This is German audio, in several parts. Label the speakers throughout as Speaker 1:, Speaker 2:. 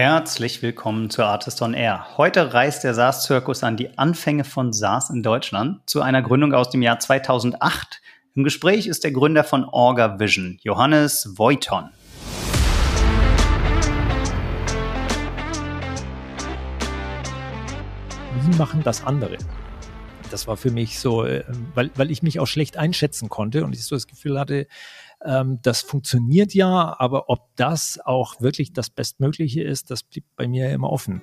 Speaker 1: Herzlich willkommen zu Artist on Air. Heute reist der SaaS-Zirkus an die Anfänge von SaaS in Deutschland zu einer Gründung aus dem Jahr 2008. Im Gespräch ist der Gründer von Orga Vision, Johannes Voiton.
Speaker 2: Wie machen das andere? Das war für mich so, äh, weil, weil ich mich auch schlecht einschätzen konnte und ich so das Gefühl hatte, ähm, das funktioniert ja, aber ob das auch wirklich das Bestmögliche ist, das blieb bei mir immer offen.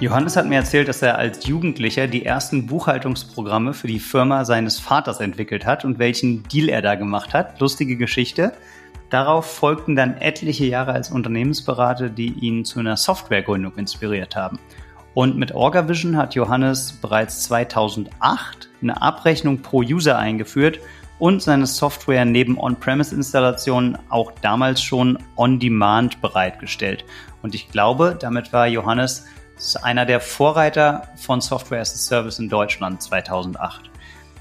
Speaker 1: Johannes hat mir erzählt, dass er als Jugendlicher die ersten Buchhaltungsprogramme für die Firma seines Vaters entwickelt hat und welchen Deal er da gemacht hat. Lustige Geschichte. Darauf folgten dann etliche Jahre als Unternehmensberater, die ihn zu einer Softwaregründung inspiriert haben. Und mit OrgaVision hat Johannes bereits 2008 eine Abrechnung pro User eingeführt und seine Software neben On-Premise-Installationen auch damals schon on-demand bereitgestellt. Und ich glaube, damit war Johannes einer der Vorreiter von Software as a Service in Deutschland 2008.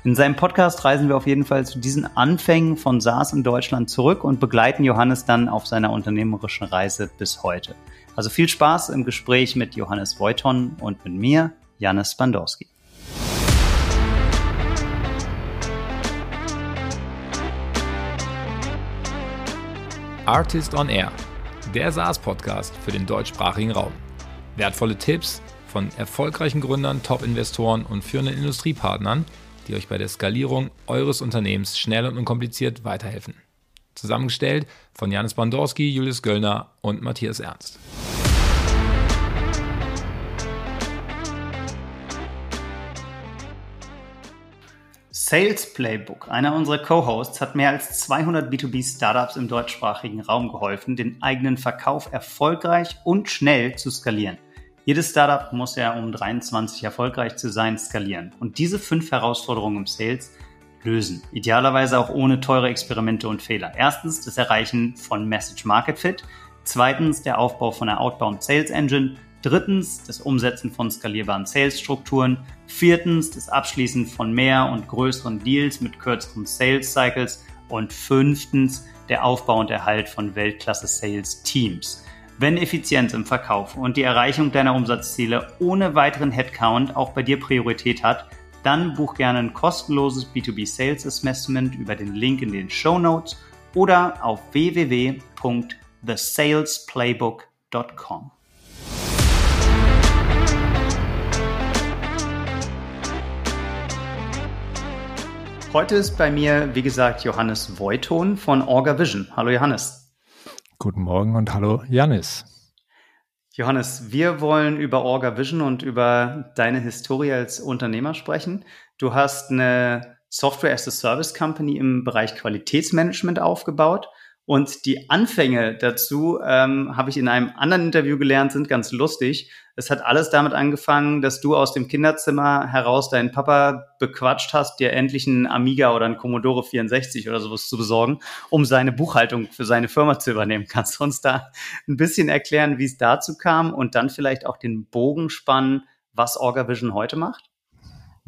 Speaker 1: In seinem Podcast reisen wir auf jeden Fall zu diesen Anfängen von SaaS in Deutschland zurück und begleiten Johannes dann auf seiner unternehmerischen Reise bis heute. Also viel Spaß im Gespräch mit Johannes Voiton und mit mir, Janis Bandorski.
Speaker 3: Artist on Air, der SaaS-Podcast für den deutschsprachigen Raum. Wertvolle Tipps von erfolgreichen Gründern, Top-Investoren und führenden Industriepartnern, die euch bei der Skalierung eures Unternehmens schnell und unkompliziert weiterhelfen. Zusammengestellt von Janis Bandorski, Julius Göllner und Matthias Ernst.
Speaker 1: Sales Playbook, einer unserer Co-Hosts, hat mehr als 200 B2B-Startups im deutschsprachigen Raum geholfen, den eigenen Verkauf erfolgreich und schnell zu skalieren. Jedes Startup muss ja, um 23 erfolgreich zu sein, skalieren. Und diese fünf Herausforderungen im Sales lösen. Idealerweise auch ohne teure Experimente und Fehler. Erstens das Erreichen von Message Market Fit. Zweitens der Aufbau von einer Outbound Sales Engine. Drittens das Umsetzen von skalierbaren Sales-Strukturen. Viertens das Abschließen von mehr und größeren Deals mit kürzeren Sales Cycles. Und fünftens der Aufbau und Erhalt von Weltklasse Sales Teams. Wenn Effizienz im Verkauf und die Erreichung deiner Umsatzziele ohne weiteren Headcount auch bei dir Priorität hat, dann buch gerne ein kostenloses B2B Sales Assessment über den Link in den Show Notes oder auf www.thesalesplaybook.com. Heute ist bei mir, wie gesagt, Johannes Voiton von Orga Vision. Hallo Johannes.
Speaker 2: Guten Morgen und hallo Janis.
Speaker 1: Johannes, wir wollen über Orga Vision und über deine Historie als Unternehmer sprechen. Du hast eine Software as a Service Company im Bereich Qualitätsmanagement aufgebaut und die Anfänge dazu ähm, habe ich in einem anderen Interview gelernt, sind ganz lustig. Es hat alles damit angefangen, dass du aus dem Kinderzimmer heraus deinen Papa bequatscht hast, dir endlich einen Amiga oder einen Commodore 64 oder sowas zu besorgen, um seine Buchhaltung für seine Firma zu übernehmen. Kannst du uns da ein bisschen erklären, wie es dazu kam und dann vielleicht auch den Bogen spannen, was OrgaVision heute macht?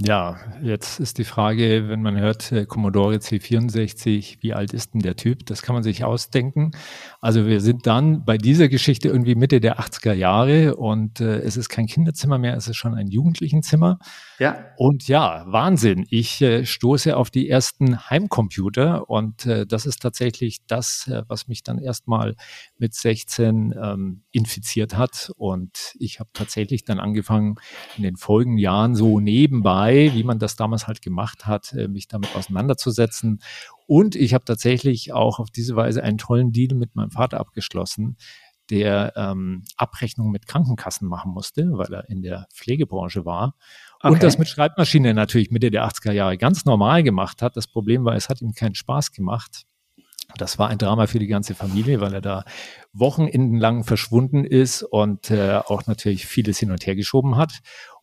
Speaker 2: Ja, jetzt ist die Frage, wenn man hört äh, Commodore C64, wie alt ist denn der Typ? Das kann man sich ausdenken. Also wir sind dann bei dieser Geschichte irgendwie Mitte der 80er Jahre und äh, es ist kein Kinderzimmer mehr, es ist schon ein Jugendlichenzimmer. Ja. Und ja, Wahnsinn. Ich äh, stoße auf die ersten Heimcomputer und äh, das ist tatsächlich das, äh, was mich dann erstmal mit 16 ähm, infiziert hat. Und ich habe tatsächlich dann angefangen, in den folgenden Jahren so nebenbei, wie man das damals halt gemacht hat, äh, mich damit auseinanderzusetzen. Und ich habe tatsächlich auch auf diese Weise einen tollen Deal mit meinem Vater abgeschlossen, der ähm, Abrechnung mit Krankenkassen machen musste, weil er in der Pflegebranche war. Okay. Und das mit Schreibmaschine natürlich Mitte der 80er Jahre ganz normal gemacht hat. Das Problem war, es hat ihm keinen Spaß gemacht. Das war ein Drama für die ganze Familie, weil er da wochenendenlang verschwunden ist und äh, auch natürlich vieles hin und her geschoben hat.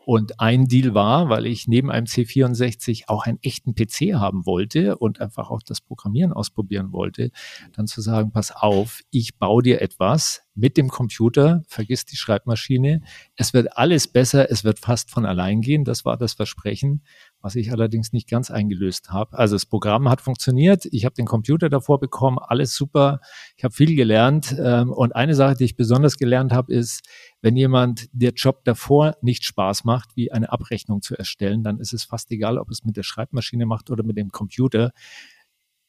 Speaker 2: Und ein Deal war, weil ich neben einem C64 auch einen echten PC haben wollte und einfach auch das Programmieren ausprobieren wollte, dann zu sagen, pass auf, ich baue dir etwas mit dem Computer, vergiss die Schreibmaschine, es wird alles besser, es wird fast von allein gehen, das war das Versprechen, was ich allerdings nicht ganz eingelöst habe. Also das Programm hat funktioniert, ich habe den Computer davor bekommen, alles super, ich habe viel gelernt ähm, und eine Sache, die ich besonders gelernt habe, ist, wenn jemand der Job davor nicht Spaß macht, wie eine Abrechnung zu erstellen, dann ist es fast egal, ob es mit der Schreibmaschine macht oder mit dem Computer.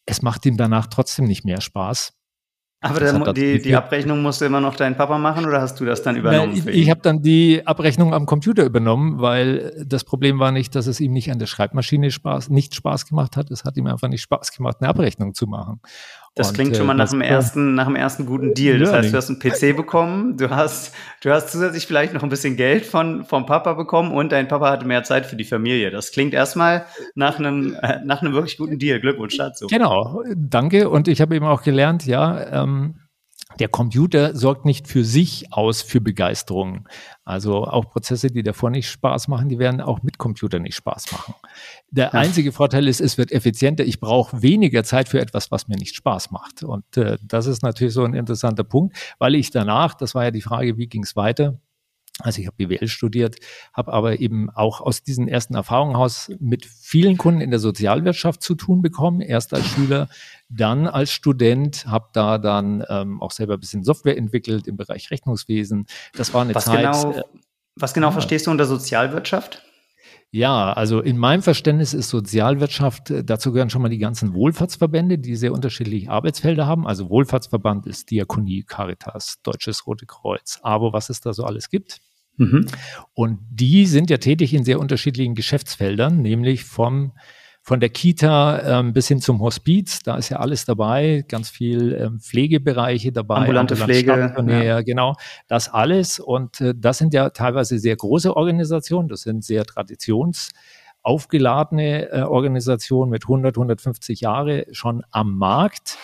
Speaker 2: Es macht ihm danach trotzdem nicht mehr Spaß.
Speaker 1: Aber dann, die, die Abrechnung musste immer noch dein Papa machen oder hast du das dann übernommen?
Speaker 2: Na, ich ich habe dann die Abrechnung am Computer übernommen, weil das Problem war nicht, dass es ihm nicht an der Schreibmaschine Spaß, nicht Spaß gemacht hat. Es hat ihm einfach nicht Spaß gemacht, eine Abrechnung zu machen.
Speaker 1: Das und, klingt schon mal äh, nach dem ersten, nach dem ersten guten Deal. Das heißt, du hast einen PC bekommen, du hast, du hast zusätzlich vielleicht noch ein bisschen Geld von, vom Papa bekommen und dein Papa hatte mehr Zeit für die Familie. Das klingt erstmal nach einem, äh, nach einem wirklich guten Deal. Glückwunsch dazu.
Speaker 2: Genau. Danke. Und ich habe eben auch gelernt, ja, ähm, der Computer sorgt nicht für sich aus für Begeisterung. Also auch Prozesse, die davor nicht Spaß machen, die werden auch mit Computer nicht Spaß machen. Der einzige Vorteil ist, es wird effizienter. Ich brauche weniger Zeit für etwas, was mir nicht Spaß macht. Und äh, das ist natürlich so ein interessanter Punkt, weil ich danach, das war ja die Frage, wie ging es weiter? Also ich habe BWL studiert, habe aber eben auch aus diesen ersten Erfahrungen heraus mit vielen Kunden in der Sozialwirtschaft zu tun bekommen. Erst als Schüler, dann als Student, habe da dann ähm, auch selber ein bisschen Software entwickelt im Bereich Rechnungswesen. Das war eine
Speaker 1: was
Speaker 2: Zeit.
Speaker 1: Genau, äh, was genau ja. verstehst du unter Sozialwirtschaft?
Speaker 2: Ja, also in meinem Verständnis ist Sozialwirtschaft, äh, dazu gehören schon mal die ganzen Wohlfahrtsverbände, die sehr unterschiedliche Arbeitsfelder haben. Also Wohlfahrtsverband ist Diakonie, Caritas, Deutsches Rote Kreuz, ABO, was es da so alles gibt. Mhm. Und die sind ja tätig in sehr unterschiedlichen Geschäftsfeldern, nämlich vom von der Kita ähm, bis hin zum Hospiz, da ist ja alles dabei, ganz viel ähm, Pflegebereiche dabei.
Speaker 1: Ambulante Pflege.
Speaker 2: Ja. Genau, das alles. Und äh, das sind ja teilweise sehr große Organisationen, das sind sehr traditionsaufgeladene äh, Organisationen mit 100, 150 Jahre schon am Markt.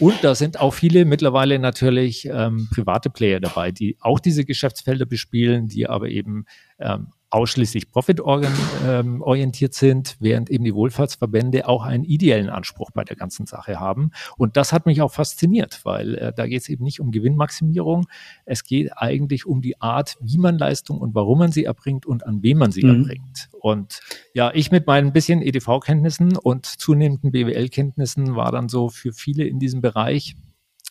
Speaker 2: Und da sind auch viele mittlerweile natürlich ähm, private Player dabei, die auch diese Geschäftsfelder bespielen, die aber eben ähm, ausschließlich profitorientiert sind, während eben die Wohlfahrtsverbände auch einen ideellen Anspruch bei der ganzen Sache haben. Und das hat mich auch fasziniert, weil äh, da geht es eben nicht um Gewinnmaximierung. Es geht eigentlich um die Art, wie man Leistung und warum man sie erbringt und an wem man sie mhm. erbringt. Und ja, ich mit meinen bisschen EDV-Kenntnissen und zunehmenden BWL-Kenntnissen war dann so für viele in diesem Bereich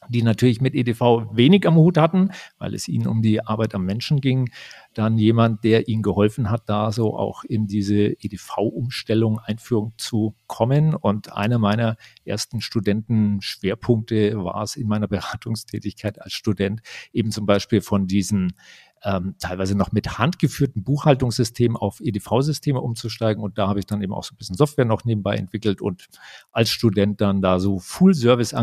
Speaker 2: die natürlich mit EDV wenig am Hut hatten, weil es ihnen um die Arbeit am Menschen ging. Dann jemand, der ihnen geholfen hat, da so auch in diese EDV-Umstellung, Einführung zu kommen. Und einer meiner ersten Studentenschwerpunkte war es in meiner Beratungstätigkeit als Student, eben zum Beispiel von diesen ähm, teilweise noch mit handgeführten Buchhaltungssystemen auf EDV-Systeme umzusteigen. Und da habe ich dann eben auch so ein bisschen Software noch nebenbei entwickelt und als Student dann da so Full-Service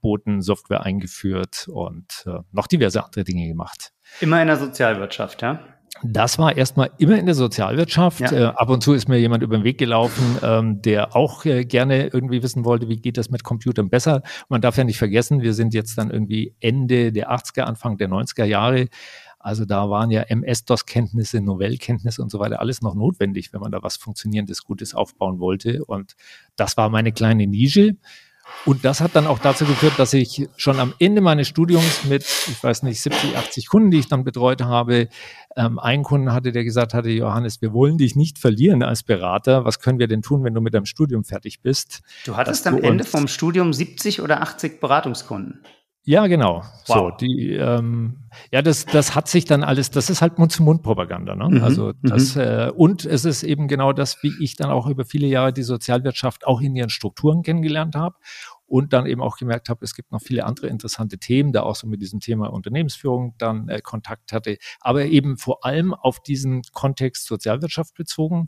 Speaker 2: angeboten angeboten, Software eingeführt und äh, noch diverse andere Dinge gemacht.
Speaker 1: Immer in der Sozialwirtschaft, ja?
Speaker 2: Das war erstmal immer in der Sozialwirtschaft. Ja. Äh, ab und zu ist mir jemand über den Weg gelaufen, ähm, der auch äh, gerne irgendwie wissen wollte, wie geht das mit Computern besser. Man darf ja nicht vergessen, wir sind jetzt dann irgendwie Ende der 80er, Anfang der 90er Jahre. Also da waren ja MS-DOS-Kenntnisse, Novell-Kenntnisse und so weiter alles noch notwendig, wenn man da was Funktionierendes, Gutes aufbauen wollte. Und das war meine kleine Nische. Und das hat dann auch dazu geführt, dass ich schon am Ende meines Studiums mit, ich weiß nicht, 70, 80 Kunden, die ich dann betreut habe, ähm, einen Kunden hatte, der gesagt hatte, Johannes, wir wollen dich nicht verlieren als Berater. Was können wir denn tun, wenn du mit deinem Studium fertig bist?
Speaker 1: Du hattest am Ende vom Studium 70 oder 80 Beratungskunden.
Speaker 2: Ja, genau. Wow. So, die, ähm, ja, das, das hat sich dann alles, das ist halt Mund-zu-Mund-Propaganda. Ne? Mhm. Also das, mhm. äh, und es ist eben genau das, wie ich dann auch über viele Jahre die Sozialwirtschaft auch in ihren Strukturen kennengelernt habe und dann eben auch gemerkt habe, es gibt noch viele andere interessante Themen, da auch so mit diesem Thema Unternehmensführung dann äh, Kontakt hatte, aber eben vor allem auf diesen Kontext Sozialwirtschaft bezogen.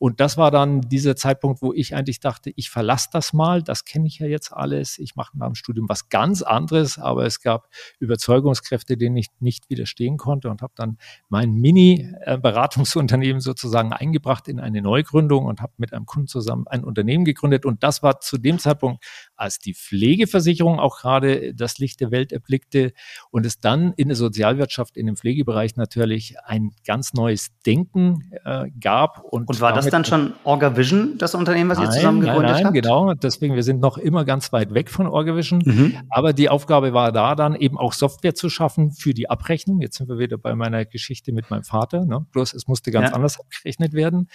Speaker 2: Und das war dann dieser Zeitpunkt, wo ich eigentlich dachte, ich verlasse das mal, das kenne ich ja jetzt alles, ich mache nach dem Studium was ganz anderes, aber es gab Überzeugungskräfte, denen ich nicht widerstehen konnte und habe dann mein Mini-Beratungsunternehmen sozusagen eingebracht in eine Neugründung und habe mit einem Kunden zusammen ein Unternehmen gegründet. Und das war zu dem Zeitpunkt, als die Pflegeversicherung auch gerade das Licht der Welt erblickte und es dann in der Sozialwirtschaft, in dem Pflegebereich natürlich ein ganz neues Denken äh, gab.
Speaker 1: Und, und war das dann schon OrgaVision, das Unternehmen, was nein, ihr zusammen gegründet nein, nein, habt?
Speaker 2: genau. Deswegen, wir sind noch immer ganz weit weg von OrgaVision. Mhm. Aber die Aufgabe war da dann eben auch Software zu schaffen für die Abrechnung. Jetzt sind wir wieder bei meiner Geschichte mit meinem Vater. Ne? Bloß es musste ganz ja. anders abgerechnet werden.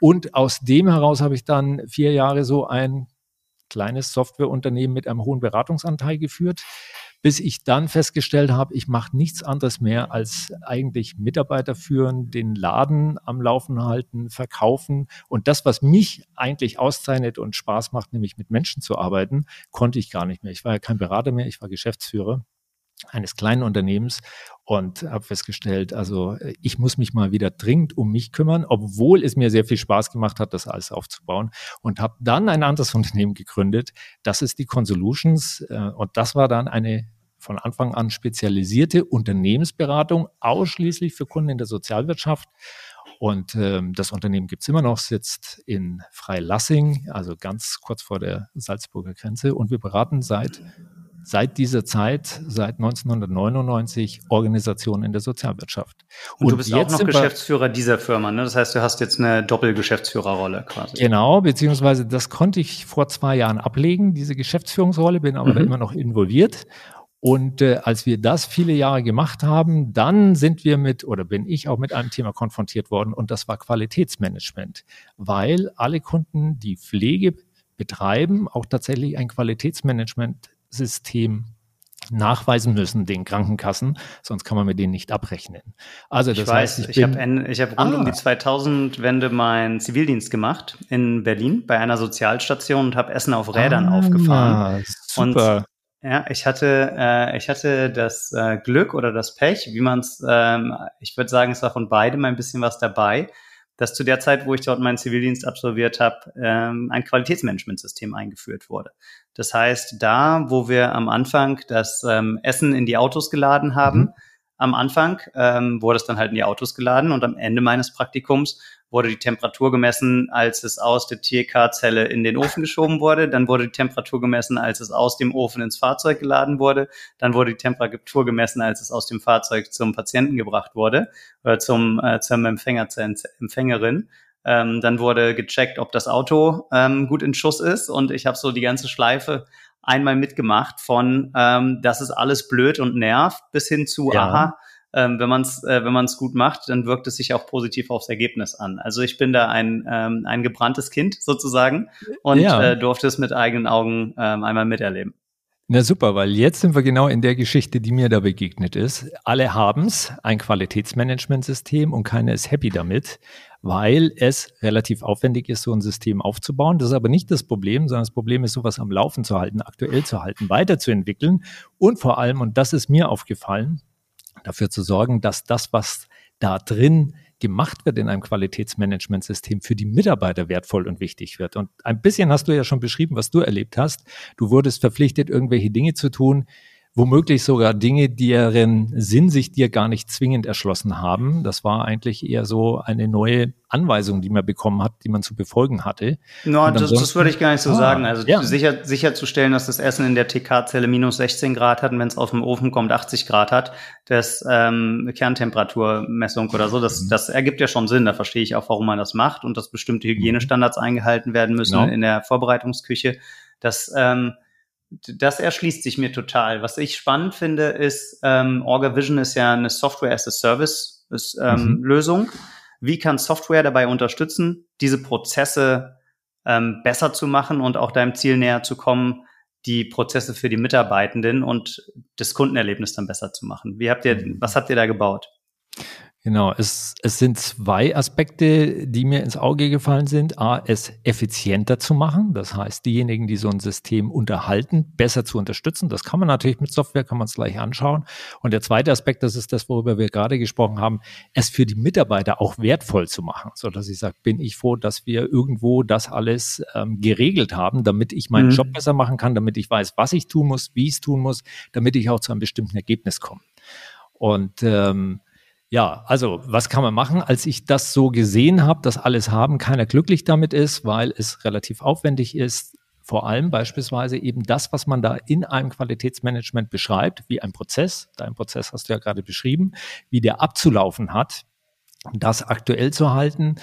Speaker 2: Und aus dem heraus habe ich dann vier Jahre so ein kleines Softwareunternehmen mit einem hohen Beratungsanteil geführt, bis ich dann festgestellt habe, ich mache nichts anderes mehr als eigentlich Mitarbeiter führen, den Laden am Laufen halten, verkaufen. Und das, was mich eigentlich auszeichnet und Spaß macht, nämlich mit Menschen zu arbeiten, konnte ich gar nicht mehr. Ich war ja kein Berater mehr, ich war Geschäftsführer eines kleinen Unternehmens und habe festgestellt, also äh, ich muss mich mal wieder dringend um mich kümmern, obwohl es mir sehr viel Spaß gemacht hat, das alles aufzubauen und habe dann ein anderes Unternehmen gegründet. Das ist die Consolutions äh, und das war dann eine von Anfang an spezialisierte Unternehmensberatung ausschließlich für Kunden in der Sozialwirtschaft. Und ähm, das Unternehmen gibt's immer noch, sitzt in Freilassing, also ganz kurz vor der Salzburger Grenze. Und wir beraten seit seit dieser Zeit, seit 1999, Organisationen in der Sozialwirtschaft.
Speaker 1: Und, und du bist auch noch Geschäftsführer dieser Firma, ne? Das heißt, du hast jetzt eine Doppelgeschäftsführerrolle quasi.
Speaker 2: Genau, beziehungsweise das konnte ich vor zwei Jahren ablegen, diese Geschäftsführungsrolle, bin aber mhm. immer noch involviert. Und äh, als wir das viele Jahre gemacht haben, dann sind wir mit oder bin ich auch mit einem Thema konfrontiert worden und das war Qualitätsmanagement, weil alle Kunden, die Pflege betreiben, auch tatsächlich ein Qualitätsmanagement System nachweisen müssen den Krankenkassen, sonst kann man mit denen nicht abrechnen.
Speaker 1: Also das ich weiß, heißt, ich, ich habe hab rund ah. um die 2000-Wende meinen Zivildienst gemacht in Berlin bei einer Sozialstation und habe Essen auf Rädern ah, aufgefahren. Super. Und ja, ich hatte, äh, ich hatte das äh, Glück oder das Pech, wie man es, ähm, ich würde sagen, es war von beidem ein bisschen was dabei, dass zu der Zeit, wo ich dort meinen Zivildienst absolviert habe, ähm, ein Qualitätsmanagementsystem eingeführt wurde. Das heißt, da, wo wir am Anfang das ähm, Essen in die Autos geladen haben, mhm. am Anfang ähm, wurde es dann halt in die Autos geladen und am Ende meines Praktikums wurde die Temperatur gemessen, als es aus der TK-Zelle in den Ofen geschoben wurde. Dann wurde die Temperatur gemessen, als es aus dem Ofen ins Fahrzeug geladen wurde. Dann wurde die Temperatur gemessen, als es aus dem Fahrzeug zum Patienten gebracht wurde oder zum, äh, zum Empfänger, zur Empfängerin. Ähm, dann wurde gecheckt, ob das Auto ähm, gut in Schuss ist. Und ich habe so die ganze Schleife einmal mitgemacht von, ähm, das ist alles blöd und nervt, bis hin zu, ja. aha, ähm, wenn man es äh, wenn man es gut macht, dann wirkt es sich auch positiv aufs Ergebnis an. Also ich bin da ein ähm, ein gebranntes Kind sozusagen und ja. äh, durfte es mit eigenen Augen ähm, einmal miterleben.
Speaker 2: Na super, weil jetzt sind wir genau in der Geschichte, die mir da begegnet ist. Alle haben's, ein Qualitätsmanagementsystem und keiner ist happy damit, weil es relativ aufwendig ist, so ein System aufzubauen. Das ist aber nicht das Problem, sondern das Problem ist, sowas am Laufen zu halten, aktuell zu halten, weiterzuentwickeln und vor allem, und das ist mir aufgefallen, dafür zu sorgen, dass das, was da drin gemacht wird in einem Qualitätsmanagementsystem für die Mitarbeiter wertvoll und wichtig wird. Und ein bisschen hast du ja schon beschrieben, was du erlebt hast. Du wurdest verpflichtet, irgendwelche Dinge zu tun, womöglich sogar Dinge, deren Sinn sich dir gar nicht zwingend erschlossen haben. Das war eigentlich eher so eine neue Anweisung, die man bekommen hat, die man zu befolgen hatte.
Speaker 1: No, das, das würde ich gar nicht so ah, sagen. Also ja. sicher, sicherzustellen, dass das Essen in der TK-Zelle minus 16 Grad hat und wenn es aus dem Ofen kommt 80 Grad hat, das ähm, Kerntemperaturmessung oder so, das, mhm. das ergibt ja schon Sinn. Da verstehe ich auch, warum man das macht und dass bestimmte Hygienestandards eingehalten werden müssen genau. in der Vorbereitungsküche. Das ähm, das erschließt sich mir total. Was ich spannend finde, ist, ähm, Orga Vision ist ja eine Software as a Service ist, ähm, mhm. Lösung. Wie kann Software dabei unterstützen, diese Prozesse ähm, besser zu machen und auch deinem Ziel näher zu kommen, die Prozesse für die Mitarbeitenden und das Kundenerlebnis dann besser zu machen? Wie habt ihr, mhm. was habt ihr da gebaut?
Speaker 2: Genau, es, es sind zwei Aspekte, die mir ins Auge gefallen sind. A, es effizienter zu machen. Das heißt, diejenigen, die so ein System unterhalten, besser zu unterstützen. Das kann man natürlich mit Software, kann man es gleich anschauen. Und der zweite Aspekt, das ist das, worüber wir gerade gesprochen haben, es für die Mitarbeiter auch wertvoll zu machen. So dass ich sage, bin ich froh, dass wir irgendwo das alles ähm, geregelt haben, damit ich meinen mhm. Job besser machen kann, damit ich weiß, was ich tun muss, wie ich es tun muss, damit ich auch zu einem bestimmten Ergebnis komme. Und ähm, ja, also was kann man machen? Als ich das so gesehen habe, dass alles haben, keiner glücklich damit ist, weil es relativ aufwendig ist, vor allem beispielsweise eben das, was man da in einem Qualitätsmanagement beschreibt, wie ein Prozess, dein Prozess hast du ja gerade beschrieben, wie der abzulaufen hat, das aktuell zu halten,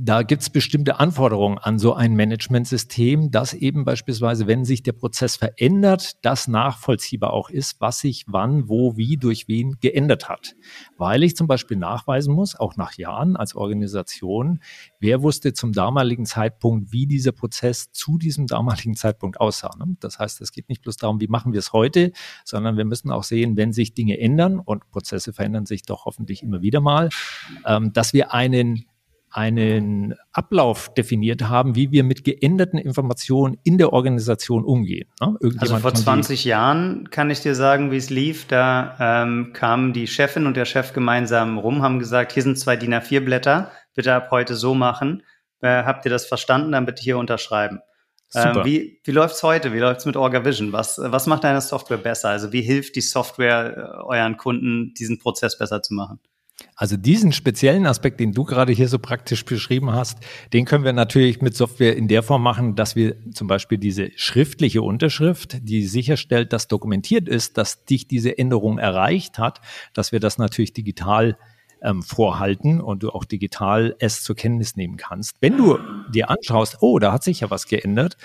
Speaker 2: Da gibt es bestimmte Anforderungen an so ein Managementsystem, dass eben beispielsweise, wenn sich der Prozess verändert, das nachvollziehbar auch ist, was sich wann, wo, wie, durch wen geändert hat. Weil ich zum Beispiel nachweisen muss, auch nach Jahren als Organisation, wer wusste zum damaligen Zeitpunkt, wie dieser Prozess zu diesem damaligen Zeitpunkt aussah. Ne? Das heißt, es geht nicht bloß darum, wie machen wir es heute, sondern wir müssen auch sehen, wenn sich Dinge ändern und Prozesse verändern sich doch hoffentlich immer wieder mal, ähm, dass wir einen einen Ablauf definiert haben, wie wir mit geänderten Informationen in der Organisation umgehen.
Speaker 1: Ne? Also vor 20 Jahren kann ich dir sagen, wie es lief. Da ähm, kamen die Chefin und der Chef gemeinsam rum, haben gesagt, hier sind zwei DIN A4 Blätter, bitte ab heute so machen. Äh, habt ihr das verstanden? Dann bitte hier unterschreiben. Ähm, wie wie läuft's heute? Wie läuft's mit OrgaVision? Was, was macht deine Software besser? Also wie hilft die Software äh, euren Kunden, diesen Prozess besser zu machen?
Speaker 2: Also diesen speziellen Aspekt, den du gerade hier so praktisch beschrieben hast, den können wir natürlich mit Software in der Form machen, dass wir zum Beispiel diese schriftliche Unterschrift, die sicherstellt, dass dokumentiert ist, dass dich diese Änderung erreicht hat, dass wir das natürlich digital ähm, vorhalten und du auch digital es zur Kenntnis nehmen kannst. Wenn du dir anschaust, oh, da hat sich ja was geändert,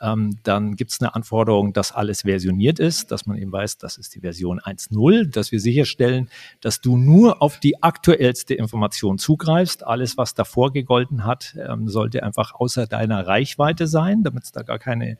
Speaker 2: ähm, dann gibt es eine Anforderung, dass alles versioniert ist, dass man eben weiß, das ist die Version 1.0, dass wir sicherstellen, dass du nur auf die aktuellste Information zugreifst. Alles, was davor gegolten hat, ähm, sollte einfach außer deiner Reichweite sein, damit es da gar keine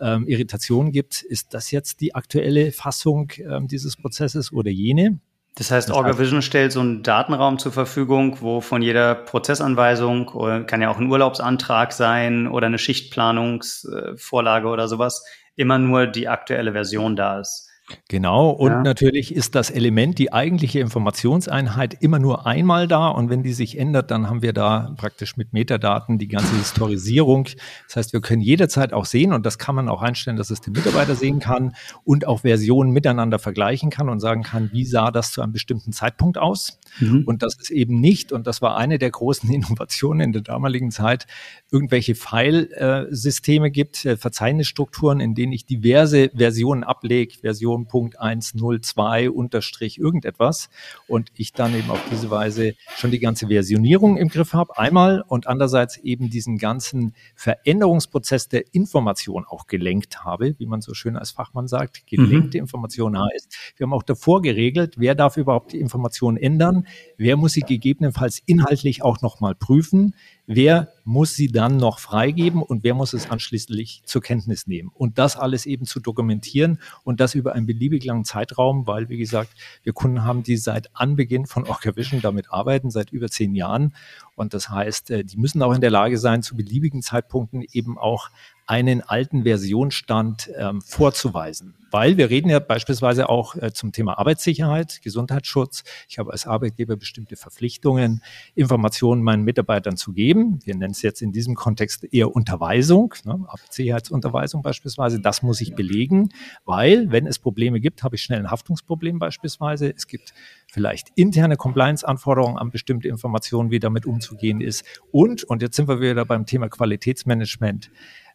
Speaker 2: ähm, Irritation gibt. Ist das jetzt die aktuelle Fassung ähm, dieses Prozesses oder jene?
Speaker 1: Das heißt, OrgaVision stellt so einen Datenraum zur Verfügung, wo von jeder Prozessanweisung, oder kann ja auch ein Urlaubsantrag sein oder eine Schichtplanungsvorlage oder sowas, immer nur die aktuelle Version da ist.
Speaker 2: Genau, und ja. natürlich ist das Element, die eigentliche Informationseinheit, immer nur einmal da. Und wenn die sich ändert, dann haben wir da praktisch mit Metadaten die ganze Historisierung. Das heißt, wir können jederzeit auch sehen, und das kann man auch einstellen, dass es der Mitarbeiter sehen kann und auch Versionen miteinander vergleichen kann und sagen kann, wie sah das zu einem bestimmten Zeitpunkt aus. Mhm. Und das ist eben nicht, und das war eine der großen Innovationen in der damaligen Zeit, irgendwelche File-Systeme gibt, äh, Verzeichnisstrukturen, in denen ich diverse Versionen ablege, Version Punkt 102 unterstrich irgendetwas und ich dann eben auf diese Weise schon die ganze Versionierung im Griff habe, einmal und andererseits eben diesen ganzen Veränderungsprozess der Information auch gelenkt habe, wie man so schön als Fachmann sagt. Gelenkte mhm. Information heißt, wir haben auch davor geregelt, wer darf überhaupt die Information ändern, wer muss sie gegebenenfalls inhaltlich auch nochmal prüfen, wer muss sie dann noch freigeben und wer muss es anschließend zur Kenntnis nehmen. Und das alles eben zu dokumentieren und das über einen beliebig langen Zeitraum, weil, wie gesagt, wir Kunden haben, die seit Anbeginn von OrcaVision damit arbeiten, seit über zehn Jahren. Und das heißt, äh, die müssen auch in der Lage sein, zu beliebigen Zeitpunkten eben auch einen alten Versionsstand ähm, vorzuweisen. Weil wir reden ja beispielsweise auch äh, zum Thema Arbeitssicherheit, Gesundheitsschutz. Ich habe als Arbeitgeber bestimmte Verpflichtungen, Informationen meinen Mitarbeitern zu geben. Wir nennen es jetzt in diesem Kontext eher Unterweisung, ne? Arbeitssicherheitsunterweisung beispielsweise. Das muss ich belegen, weil wenn es Probleme gibt, habe ich schnell ein Haftungsproblem beispielsweise. Es gibt vielleicht interne Compliance-Anforderungen an bestimmte Informationen, wie damit umzugehen ist. Und, und jetzt sind wir wieder beim Thema Qualitätsmanagement,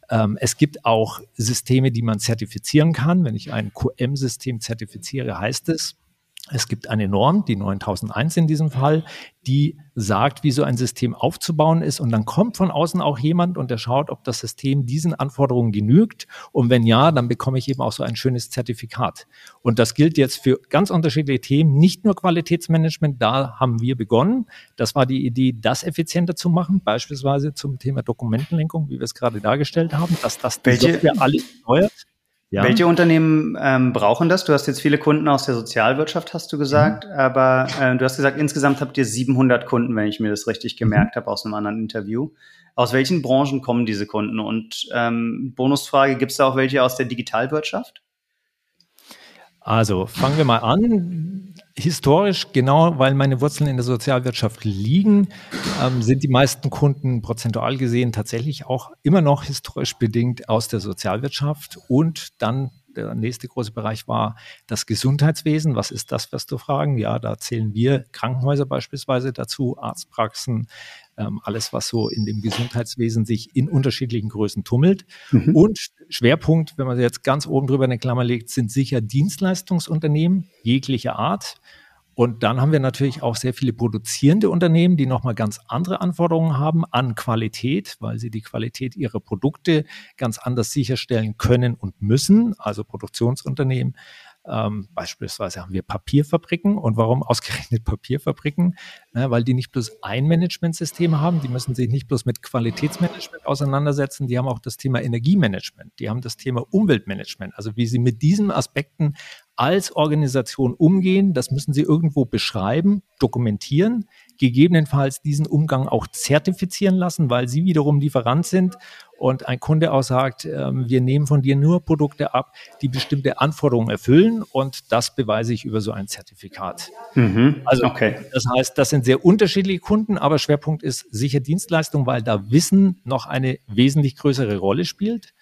Speaker 2: ähm, es gibt auch Systeme, die man zertifizieren kann. Wenn ich ein QM-System zertifiziere, heißt es, es gibt eine Norm, die 9001 in diesem Fall, die sagt, wie so ein System aufzubauen ist. Und dann kommt von außen auch jemand und der schaut, ob das System diesen Anforderungen genügt. Und wenn ja, dann bekomme ich eben auch so ein schönes Zertifikat. Und das gilt jetzt für ganz unterschiedliche Themen, nicht nur Qualitätsmanagement. Da haben wir begonnen. Das war die Idee, das effizienter zu machen, beispielsweise zum Thema Dokumentenlenkung, wie wir es gerade dargestellt haben, dass das
Speaker 1: Software alles steuert. Ja. Welche Unternehmen ähm, brauchen das? Du hast jetzt viele Kunden aus der Sozialwirtschaft, hast du gesagt, mhm. aber äh, du hast gesagt, insgesamt habt ihr 700 Kunden, wenn ich mir das richtig mhm. gemerkt mhm. habe aus einem anderen Interview. Aus welchen Branchen kommen diese Kunden? Und ähm, Bonusfrage, gibt es da auch welche aus der Digitalwirtschaft?
Speaker 2: Also fangen wir mal an historisch, genau weil meine Wurzeln in der Sozialwirtschaft liegen, ähm, sind die meisten Kunden prozentual gesehen tatsächlich auch immer noch historisch bedingt aus der Sozialwirtschaft und dann der nächste große Bereich war das Gesundheitswesen. Was ist das, wirst du fragen? Ja, da zählen wir Krankenhäuser beispielsweise dazu, Arztpraxen, ähm, alles, was so in dem Gesundheitswesen sich in unterschiedlichen Größen tummelt. Mhm. Und Schwerpunkt, wenn man jetzt ganz oben drüber eine Klammer legt, sind sicher Dienstleistungsunternehmen jeglicher Art. Und dann haben wir natürlich auch sehr viele produzierende Unternehmen, die nochmal ganz andere Anforderungen haben an Qualität, weil sie die Qualität ihrer Produkte ganz anders sicherstellen können und müssen, also Produktionsunternehmen. Ähm, beispielsweise haben wir Papierfabriken. Und warum ausgerechnet Papierfabriken? Na, weil die nicht bloß ein Managementsystem haben, die müssen sich nicht bloß mit Qualitätsmanagement auseinandersetzen, die haben auch das Thema Energiemanagement, die haben das Thema Umweltmanagement, also wie sie mit diesen Aspekten als Organisation umgehen, das müssen sie irgendwo beschreiben, dokumentieren, gegebenenfalls diesen Umgang auch zertifizieren lassen, weil sie wiederum Lieferant sind und ein Kunde auch sagt, äh, wir nehmen von dir nur Produkte ab, die bestimmte Anforderungen erfüllen und das beweise ich über so ein Zertifikat. Mhm, also okay. das heißt, das sind sehr unterschiedliche Kunden, aber Schwerpunkt ist sicher Dienstleistung, weil da Wissen noch eine wesentlich größere Rolle spielt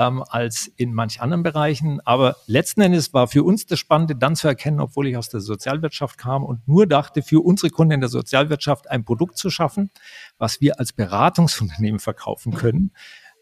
Speaker 2: ähm, als in manch anderen Bereichen. Aber letzten Endes war für uns das Spannende dann zu erkennen, obwohl ich aus der Sozialwirtschaft kam und nur dachte, für unsere Kunden in der Sozialwirtschaft ein Produkt zu schaffen, was wir als Beratungsunternehmen verkaufen können.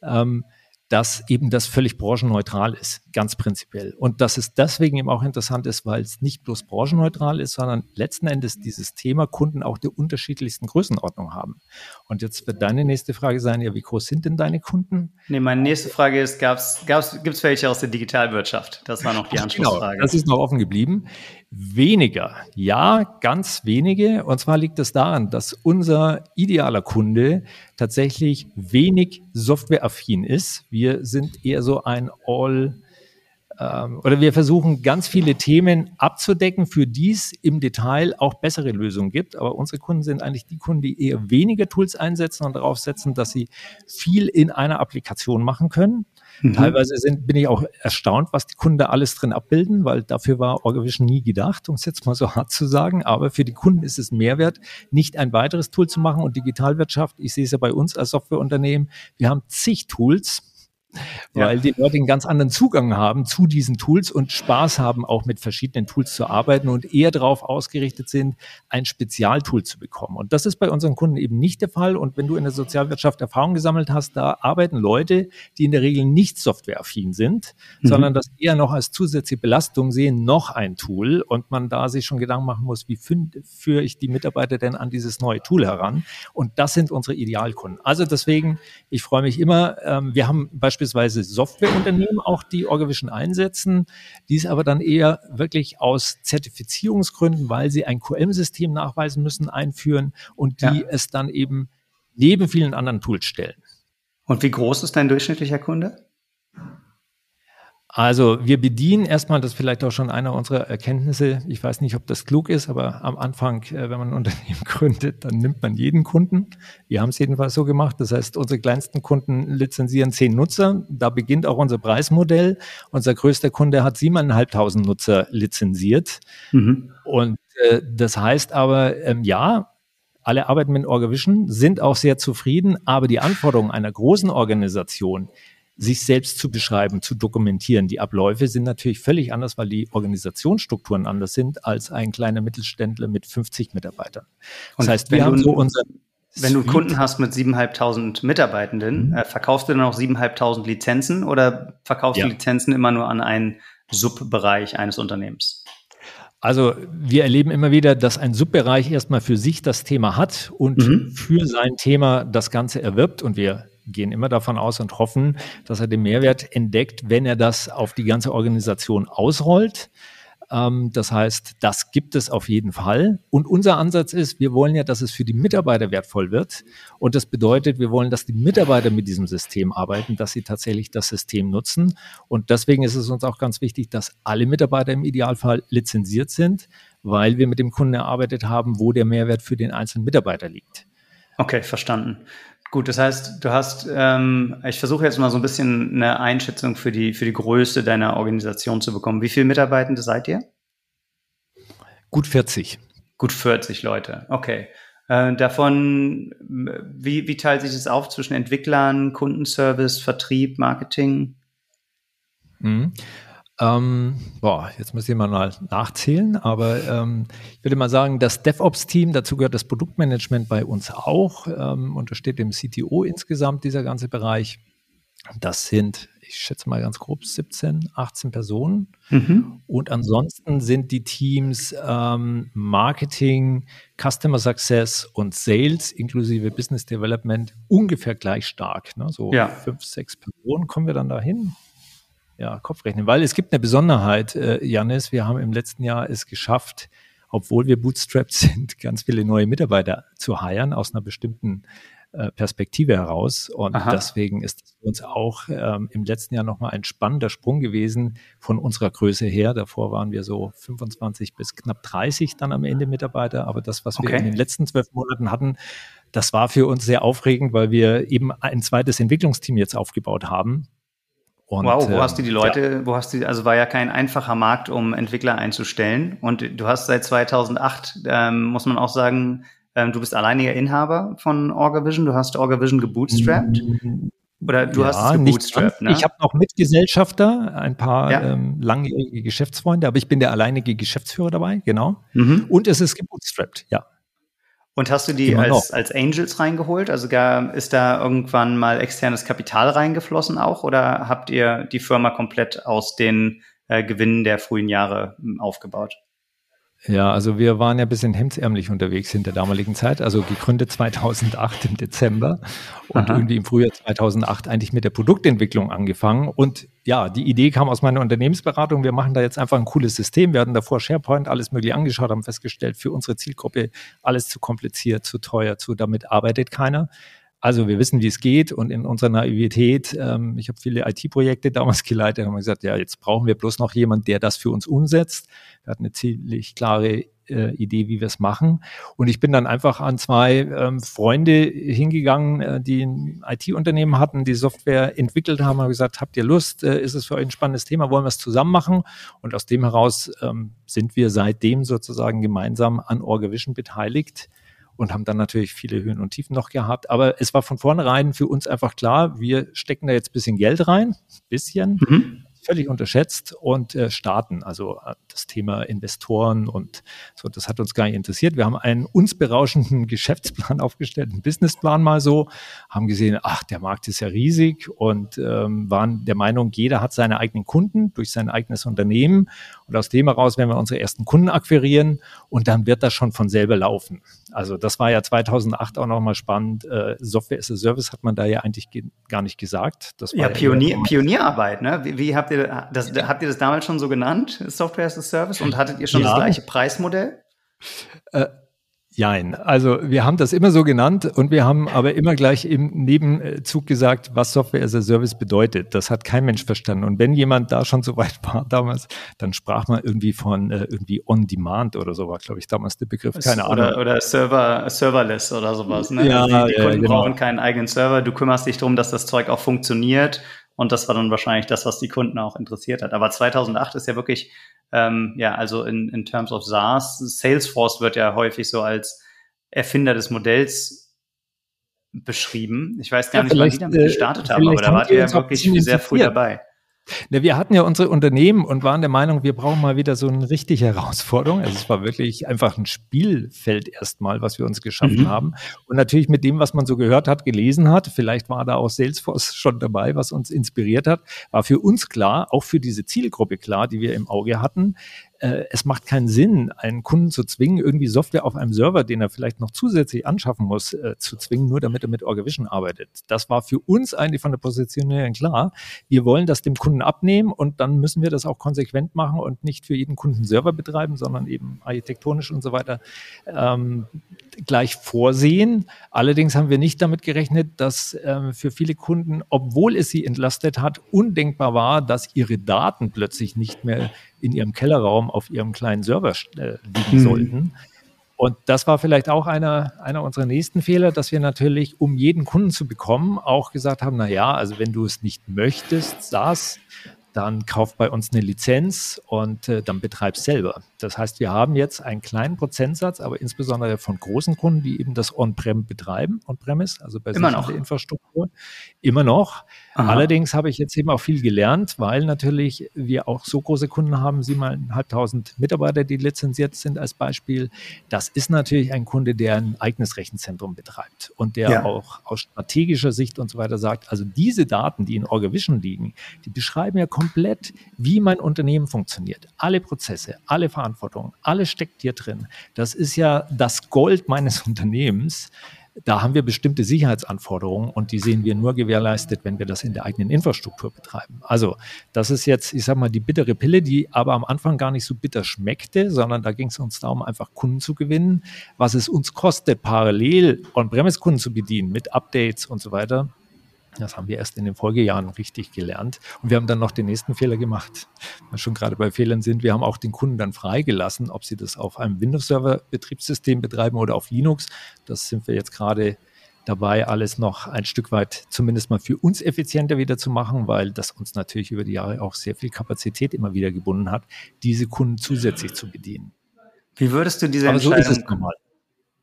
Speaker 2: Ähm, dass eben das völlig branchenneutral ist, ganz prinzipiell. Und dass es deswegen eben auch interessant ist, weil es nicht bloß branchenneutral ist, sondern letzten Endes dieses Thema Kunden auch der unterschiedlichsten Größenordnung haben. Und jetzt wird deine nächste Frage sein, ja, wie groß sind denn deine Kunden?
Speaker 1: Nee, meine nächste Frage ist, gab's, gab's, gibt es welche aus der Digitalwirtschaft? Das war noch die Anschlussfrage.
Speaker 2: Genau, das ist noch offen geblieben. Weniger, ja, ganz wenige. Und zwar liegt es daran, dass unser idealer Kunde tatsächlich wenig softwareaffin ist. Wir sind eher so ein All- ähm, oder wir versuchen ganz viele Themen abzudecken, für die es im Detail auch bessere Lösungen gibt. Aber unsere Kunden sind eigentlich die Kunden, die eher weniger Tools einsetzen und darauf setzen, dass sie viel in einer Applikation machen können. Mhm. Teilweise sind, bin ich auch erstaunt, was die Kunden alles drin abbilden, weil dafür war Orgavision nie gedacht, um es jetzt mal so hart zu sagen. Aber für die Kunden ist es Mehrwert, nicht ein weiteres Tool zu machen. Und Digitalwirtschaft, ich sehe es ja bei uns als Softwareunternehmen, wir haben zig Tools weil ja. die Leute einen ganz anderen Zugang haben zu diesen Tools und Spaß haben, auch mit verschiedenen Tools zu arbeiten und eher darauf ausgerichtet sind, ein Spezialtool zu bekommen. Und das ist bei unseren Kunden eben nicht der Fall. Und wenn du in der Sozialwirtschaft Erfahrung gesammelt hast, da arbeiten Leute, die in der Regel nicht softwareaffin sind, mhm. sondern das eher noch als zusätzliche Belastung sehen, noch ein Tool und man da sich schon Gedanken machen muss, wie führe ich die Mitarbeiter denn an dieses neue Tool heran? Und das sind unsere Idealkunden. Also deswegen, ich freue mich immer. Ähm, wir haben beispielsweise beispielsweise Softwareunternehmen auch, die Orgavision einsetzen, die es aber dann eher wirklich aus Zertifizierungsgründen, weil sie ein QM-System nachweisen müssen, einführen und die ja. es dann eben neben vielen anderen Tools stellen.
Speaker 1: Und wie groß ist dein durchschnittlicher Kunde?
Speaker 2: Also wir bedienen erstmal, das ist vielleicht auch schon einer unserer Erkenntnisse, ich weiß nicht, ob das klug ist, aber am Anfang, äh, wenn man ein Unternehmen gründet, dann nimmt man jeden Kunden. Wir haben es jedenfalls so gemacht. Das heißt, unsere kleinsten Kunden lizenzieren zehn Nutzer. Da beginnt auch unser Preismodell. Unser größter Kunde hat siebeneinhalbtausend Nutzer lizenziert. Mhm. Und äh, das heißt aber, ähm, ja, alle arbeiten mit Orgavision, sind auch sehr zufrieden, aber die Anforderungen einer großen Organisation, sich selbst zu beschreiben, zu dokumentieren. Die Abläufe sind natürlich völlig anders, weil die Organisationsstrukturen anders sind als ein kleiner Mittelständler mit 50 Mitarbeitern.
Speaker 1: Das Und heißt, wir haben so unser wenn du Kunden hast mit 7.500 Mitarbeitenden, mhm. äh, verkaufst du dann auch 7.500 Lizenzen oder verkaufst ja. du Lizenzen immer nur an einen Subbereich eines Unternehmens?
Speaker 2: Also wir erleben immer wieder, dass ein Subbereich erstmal für sich das Thema hat und mhm. für sein Thema das Ganze erwirbt und wir gehen immer davon aus und hoffen, dass er den Mehrwert entdeckt, wenn er das auf die ganze Organisation ausrollt. Ähm, das heißt, das gibt es auf jeden Fall. Und unser Ansatz ist, wir wollen ja, dass es für die Mitarbeiter wertvoll wird. Und das bedeutet, wir wollen, dass die Mitarbeiter mit diesem System arbeiten, dass sie tatsächlich das System nutzen. Und deswegen ist es uns auch ganz wichtig, dass alle Mitarbeiter im Idealfall lizenziert sind, weil wir mit dem Kunden erarbeitet haben, wo der Mehrwert für den einzelnen Mitarbeiter liegt.
Speaker 1: Okay, verstanden. Gut, das heißt, du hast, ähm, ich versuche jetzt mal so ein bisschen eine Einschätzung für die, für die Größe deiner Organisation zu bekommen. Wie viele Mitarbeitende seid ihr?
Speaker 2: Gut 40.
Speaker 1: Gut 40 Leute, okay. Äh, davon, wie, wie teilt sich das auf zwischen Entwicklern, Kundenservice, Vertrieb, Marketing?
Speaker 2: Mhm. Ähm, boah, jetzt muss ich mal nachzählen, aber ähm, ich würde mal sagen, das DevOps-Team, dazu gehört das Produktmanagement bei uns auch, ähm, untersteht dem CTO insgesamt dieser ganze Bereich. Das sind, ich schätze mal ganz grob, 17, 18 Personen. Mhm. Und ansonsten sind die Teams ähm, Marketing, Customer Success und Sales inklusive Business Development ungefähr gleich stark. Ne? So ja. fünf, sechs Personen kommen wir dann dahin. Ja, Kopfrechnen. Weil es gibt eine Besonderheit, äh, Janis. Wir haben im letzten Jahr es geschafft, obwohl wir bootstrapped sind, ganz viele neue Mitarbeiter zu heiren aus einer bestimmten äh, Perspektive heraus. Und Aha. deswegen ist es für uns auch ähm, im letzten Jahr nochmal ein spannender Sprung gewesen von unserer Größe her. Davor waren wir so 25 bis knapp 30 dann am Ende Mitarbeiter. Aber das, was wir in den letzten zwölf Monaten hatten, das war für uns sehr aufregend, weil wir eben ein zweites Entwicklungsteam jetzt aufgebaut haben.
Speaker 1: Und, wow, wo hast du die Leute, ja. wo hast du, also war ja kein einfacher Markt, um Entwickler einzustellen. Und du hast seit 2008, ähm, muss man auch sagen, ähm, du bist alleiniger Inhaber von Orgavision. Du hast Orgavision gebootstrapped. Oder du ja, hast es gebootstrapped,
Speaker 2: ne? Ich habe noch Mitgesellschafter, ein paar ja. ähm, langjährige Geschäftsfreunde, aber ich bin der alleinige Geschäftsführer dabei, genau. Mhm. Und es ist gebootstrapped, ja.
Speaker 1: Und hast du die als, als Angels reingeholt? Also gar, ist da irgendwann mal externes Kapital reingeflossen auch? Oder habt ihr die Firma komplett aus den äh, Gewinnen der frühen Jahre hm, aufgebaut?
Speaker 2: Ja, also wir waren ja ein bisschen hemdsärmlich unterwegs in der damaligen Zeit, also gegründet 2008 im Dezember und Aha. irgendwie im Frühjahr 2008 eigentlich mit der Produktentwicklung angefangen. Und ja, die Idee kam aus meiner Unternehmensberatung. Wir machen da jetzt einfach ein cooles System. Wir hatten davor SharePoint, alles mögliche angeschaut, haben festgestellt, für unsere Zielgruppe alles zu kompliziert, zu teuer, zu, damit arbeitet keiner. Also wir wissen, wie es geht und in unserer Naivität, ähm, ich habe viele IT-Projekte damals geleitet, haben wir gesagt, ja, jetzt brauchen wir bloß noch jemanden, der das für uns umsetzt. Wir hatten eine ziemlich klare äh, Idee, wie wir es machen. Und ich bin dann einfach an zwei ähm, Freunde hingegangen, äh, die ein IT-Unternehmen hatten, die Software entwickelt haben, haben gesagt, habt ihr Lust? Äh, ist es für euch ein spannendes Thema? Wollen wir es zusammen machen? Und aus dem heraus ähm, sind wir seitdem sozusagen gemeinsam an Orgavision beteiligt und haben dann natürlich viele Höhen und Tiefen noch gehabt. Aber es war von vornherein für uns einfach klar, wir stecken da jetzt ein bisschen Geld rein, bisschen, mhm völlig unterschätzt und äh, starten. Also äh, das Thema Investoren und so, das hat uns gar nicht interessiert. Wir haben einen uns berauschenden Geschäftsplan aufgestellt, einen Businessplan mal so, haben gesehen, ach, der Markt ist ja riesig und ähm, waren der Meinung, jeder hat seine eigenen Kunden durch sein eigenes Unternehmen. Und aus dem heraus werden wir unsere ersten Kunden akquirieren und dann wird das schon von selber laufen. Also das war ja 2008 auch nochmal spannend. Äh, Software as a Service hat man da ja eigentlich gar nicht gesagt.
Speaker 1: Das war ja, Pionier, Pionierarbeit. Ne? Wie, wie habt ihr ihr das, habt ihr das damals schon so genannt, Software as a Service? Und hattet ihr schon ja. das gleiche Preismodell?
Speaker 2: Äh, Jein. Also wir haben das immer so genannt und wir haben aber immer gleich im Nebenzug gesagt, was Software as a Service bedeutet. Das hat kein Mensch verstanden. Und wenn jemand da schon so weit war damals, dann sprach man irgendwie von äh, irgendwie On Demand oder so war, glaube ich, damals der Begriff. Keine
Speaker 1: oder, Ahnung. Oder Server, Serverless oder sowas. Ne? Ja, also die, die Kunden genau. brauchen keinen eigenen Server. Du kümmerst dich darum, dass das Zeug auch funktioniert und das war dann wahrscheinlich das, was die Kunden auch interessiert hat. Aber 2008 ist ja wirklich, ähm, ja, also in, in Terms of SaaS, Salesforce wird ja häufig so als Erfinder des Modells beschrieben. Ich weiß gar ja, nicht, wann die damit gestartet äh, haben, aber da wart ihr ja wirklich sehr früh dabei.
Speaker 2: Ne, wir hatten ja unsere Unternehmen und waren der Meinung, wir brauchen mal wieder so eine richtige Herausforderung. Also es war wirklich einfach ein Spielfeld erstmal, was wir uns geschaffen mhm. haben. Und natürlich mit dem, was man so gehört hat, gelesen hat, vielleicht war da auch Salesforce schon dabei, was uns inspiriert hat, war für uns klar, auch für diese Zielgruppe klar, die wir im Auge hatten, äh, es macht keinen Sinn, einen Kunden zu zwingen, irgendwie Software auf einem Server, den er vielleicht noch zusätzlich anschaffen muss, äh, zu zwingen, nur damit er mit Orgavision arbeitet. Das war für uns eigentlich von der Positionierung klar. Wir wollen das dem Kunden abnehmen und dann müssen wir das auch konsequent machen und nicht für jeden Kunden Server betreiben, sondern eben architektonisch und so weiter ähm, gleich vorsehen. Allerdings haben wir nicht damit gerechnet, dass äh, für viele Kunden, obwohl es sie entlastet hat, undenkbar war, dass ihre Daten plötzlich nicht mehr in ihrem Kellerraum auf ihrem kleinen Server äh, liegen mhm. sollten. Und das war vielleicht auch einer, einer unserer nächsten Fehler, dass wir natürlich, um jeden Kunden zu bekommen, auch gesagt haben, na ja, also wenn du es nicht möchtest, SaaS dann kauf bei uns eine Lizenz und äh, dann betreib selber. Das heißt, wir haben jetzt einen kleinen Prozentsatz, aber insbesondere von großen Kunden, die eben das On-Prem betreiben, On-Premise, also bei
Speaker 1: immer noch.
Speaker 2: Infrastruktur, immer noch. Aha. Allerdings habe ich jetzt eben auch viel gelernt, weil natürlich wir auch so große Kunden haben, siebeneinhalbtausend Mitarbeiter, die lizenziert sind als Beispiel. Das ist natürlich ein Kunde, der ein eigenes Rechenzentrum betreibt und der ja. auch aus strategischer Sicht und so weiter sagt, also diese Daten, die in Orgavision liegen, die beschreiben ja komplett, wie mein Unternehmen funktioniert. Alle Prozesse, alle Verantwortung, alles steckt hier drin. Das ist ja das Gold meines Unternehmens. Da haben wir bestimmte Sicherheitsanforderungen und die sehen wir nur gewährleistet, wenn wir das in der eigenen Infrastruktur betreiben. Also das ist jetzt, ich sage mal, die bittere Pille, die aber am Anfang gar nicht so bitter schmeckte, sondern da ging es uns darum, einfach Kunden zu gewinnen. Was es uns kostet, parallel On-Premise-Kunden zu bedienen mit Updates und so weiter, das haben wir erst in den Folgejahren richtig gelernt. Und wir haben dann noch den nächsten Fehler gemacht. Wenn wir schon gerade bei Fehlern sind, wir haben auch den Kunden dann freigelassen, ob sie das auf einem Windows-Server-Betriebssystem betreiben oder auf Linux. Das sind wir jetzt gerade dabei, alles noch ein Stück weit zumindest mal für uns effizienter wieder zu machen, weil das uns natürlich über die Jahre auch sehr viel Kapazität immer wieder gebunden hat, diese Kunden zusätzlich zu bedienen.
Speaker 1: Wie würdest du diese
Speaker 2: Aber
Speaker 1: Entscheidung...
Speaker 2: So ist es normal.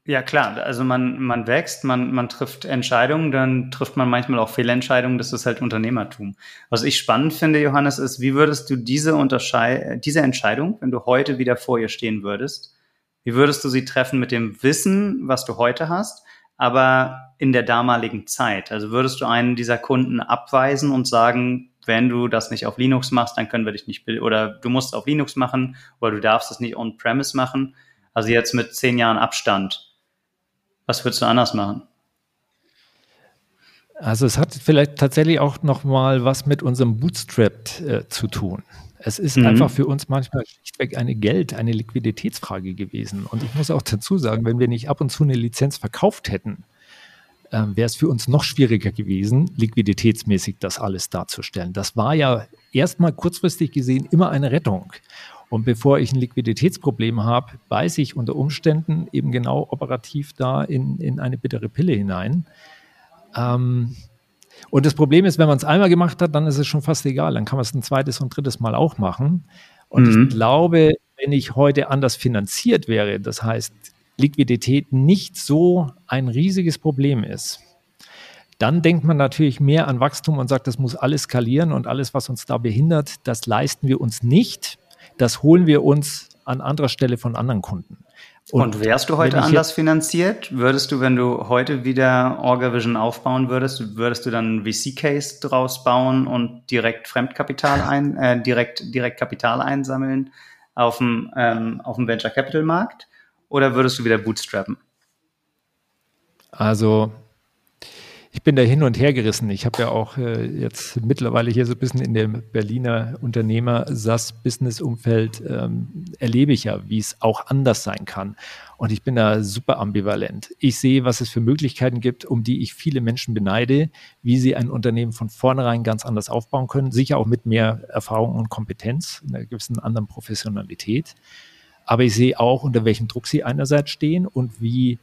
Speaker 1: Ja, klar. Also man, man wächst, man, man trifft Entscheidungen, dann trifft man manchmal auch Fehlentscheidungen. Das ist halt Unternehmertum. Was ich spannend finde, Johannes, ist, wie würdest du diese Unterschei diese Entscheidung, wenn du heute wieder vor ihr stehen würdest, wie würdest du sie treffen mit dem Wissen, was du heute hast, aber in der damaligen Zeit? Also würdest du einen dieser Kunden abweisen und sagen, wenn du das nicht auf Linux machst, dann können wir dich nicht, oder du musst auf Linux machen, oder du darfst es nicht on-premise machen. Also jetzt mit zehn Jahren Abstand was würdest du anders machen?
Speaker 2: Also es hat vielleicht tatsächlich auch noch mal was mit unserem Bootstrap äh, zu tun. Es ist mhm. einfach für uns manchmal schlichtweg eine Geld-, eine Liquiditätsfrage gewesen. Und ich muss auch dazu sagen, wenn wir nicht ab und zu eine Lizenz verkauft hätten, äh, wäre es für uns noch schwieriger gewesen, liquiditätsmäßig das alles darzustellen. Das war ja erstmal kurzfristig gesehen immer eine Rettung. Und bevor ich ein Liquiditätsproblem habe, beiße ich unter Umständen eben genau operativ da in, in eine bittere Pille hinein. Ähm, und das Problem ist, wenn man es einmal gemacht hat, dann ist es schon fast egal. Dann kann man es ein zweites und drittes Mal auch machen. Und mhm. ich glaube, wenn ich heute anders finanziert wäre, das heißt, Liquidität nicht so ein riesiges Problem ist, dann denkt man natürlich mehr an Wachstum und sagt, das muss alles skalieren und alles, was uns da behindert, das leisten wir uns nicht das holen wir uns an anderer Stelle von anderen Kunden.
Speaker 1: Und, und wärst du heute anders finanziert? Würdest du, wenn du heute wieder OrgaVision aufbauen würdest, würdest du dann einen VC-Case draus bauen und direkt Fremdkapital ein, äh, direkt, direkt Kapital einsammeln auf dem, ähm, auf dem Venture Capital Markt? Oder würdest du wieder bootstrappen?
Speaker 2: Also ich bin da hin und her gerissen. Ich habe ja auch äh, jetzt mittlerweile hier so ein bisschen in dem Berliner Unternehmer-SAS-Business-Umfeld ähm, erlebe ich ja, wie es auch anders sein kann. Und ich bin da super ambivalent. Ich sehe, was es für Möglichkeiten gibt, um die ich viele Menschen beneide, wie sie ein Unternehmen von vornherein ganz anders aufbauen können. Sicher auch mit mehr Erfahrung und Kompetenz, einer gewissen anderen Professionalität. Aber ich sehe auch, unter welchem Druck sie einerseits stehen und wie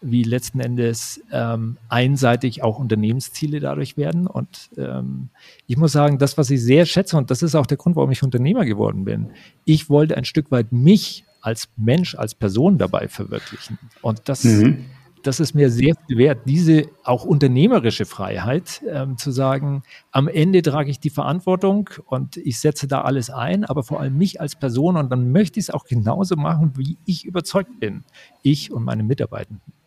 Speaker 2: wie letzten Endes ähm, einseitig auch Unternehmensziele dadurch werden. Und ähm, ich muss sagen, das, was ich sehr schätze, und das ist auch der Grund, warum ich Unternehmer geworden bin, ich wollte ein Stück weit mich als Mensch, als Person dabei verwirklichen. Und das, mhm. das ist mir sehr viel wert, diese auch unternehmerische Freiheit ähm, zu sagen, am Ende trage ich die Verantwortung und ich setze da alles ein, aber vor allem mich als Person und dann möchte ich es auch genauso machen, wie ich überzeugt bin. Ich und meine Mitarbeitenden.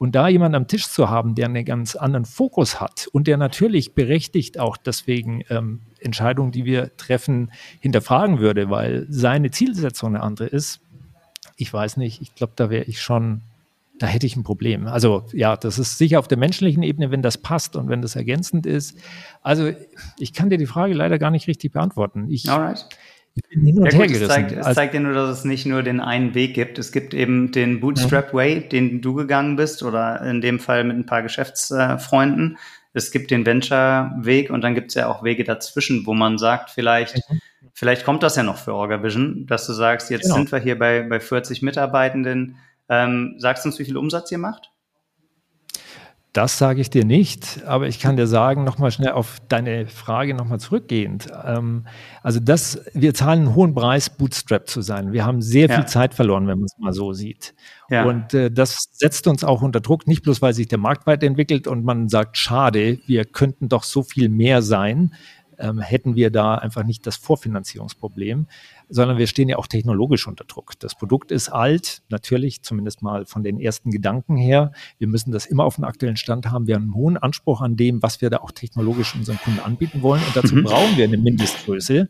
Speaker 2: Und da jemand am Tisch zu haben, der einen ganz anderen Fokus hat und der natürlich berechtigt auch deswegen ähm, Entscheidungen, die wir treffen, hinterfragen würde, weil seine Zielsetzung eine andere ist, ich weiß nicht, ich glaube, da wäre ich schon, da hätte ich ein Problem. Also ja, das ist sicher auf der menschlichen Ebene, wenn das passt und wenn das ergänzend ist. Also ich kann dir die Frage leider gar nicht richtig beantworten. Ich,
Speaker 1: Alright. Ich bin hin und ja, her gut, Es zeigt, es zeigt dir nur, dass es nicht nur den einen Weg gibt. Es gibt eben den Bootstrap Way, den du gegangen bist, oder in dem Fall mit ein paar Geschäftsfreunden. Es gibt den Venture-Weg und dann gibt es ja auch Wege dazwischen, wo man sagt, vielleicht, mhm. vielleicht kommt das ja noch für OrgaVision, dass du sagst, jetzt genau. sind wir hier bei, bei 40 Mitarbeitenden. Ähm, sagst du uns, wie viel Umsatz ihr macht?
Speaker 2: Das sage ich dir nicht, aber ich kann dir sagen, nochmal schnell auf deine Frage nochmal zurückgehend. Ähm, also das, wir zahlen einen hohen Preis, Bootstrap zu sein. Wir haben sehr ja. viel Zeit verloren, wenn man es mal so sieht. Ja. Und äh, das setzt uns auch unter Druck, nicht bloß weil sich der Markt weiterentwickelt und man sagt, schade, wir könnten doch so viel mehr sein, ähm, hätten wir da einfach nicht das Vorfinanzierungsproblem, sondern wir stehen ja auch technologisch unter Druck. Das Produkt ist alt, natürlich, zumindest mal von den ersten Gedanken her. Wir müssen das immer auf dem aktuellen Stand haben. Wir haben einen hohen Anspruch an dem, was wir da auch technologisch unseren Kunden anbieten wollen. Und dazu mhm. brauchen wir eine Mindestgröße.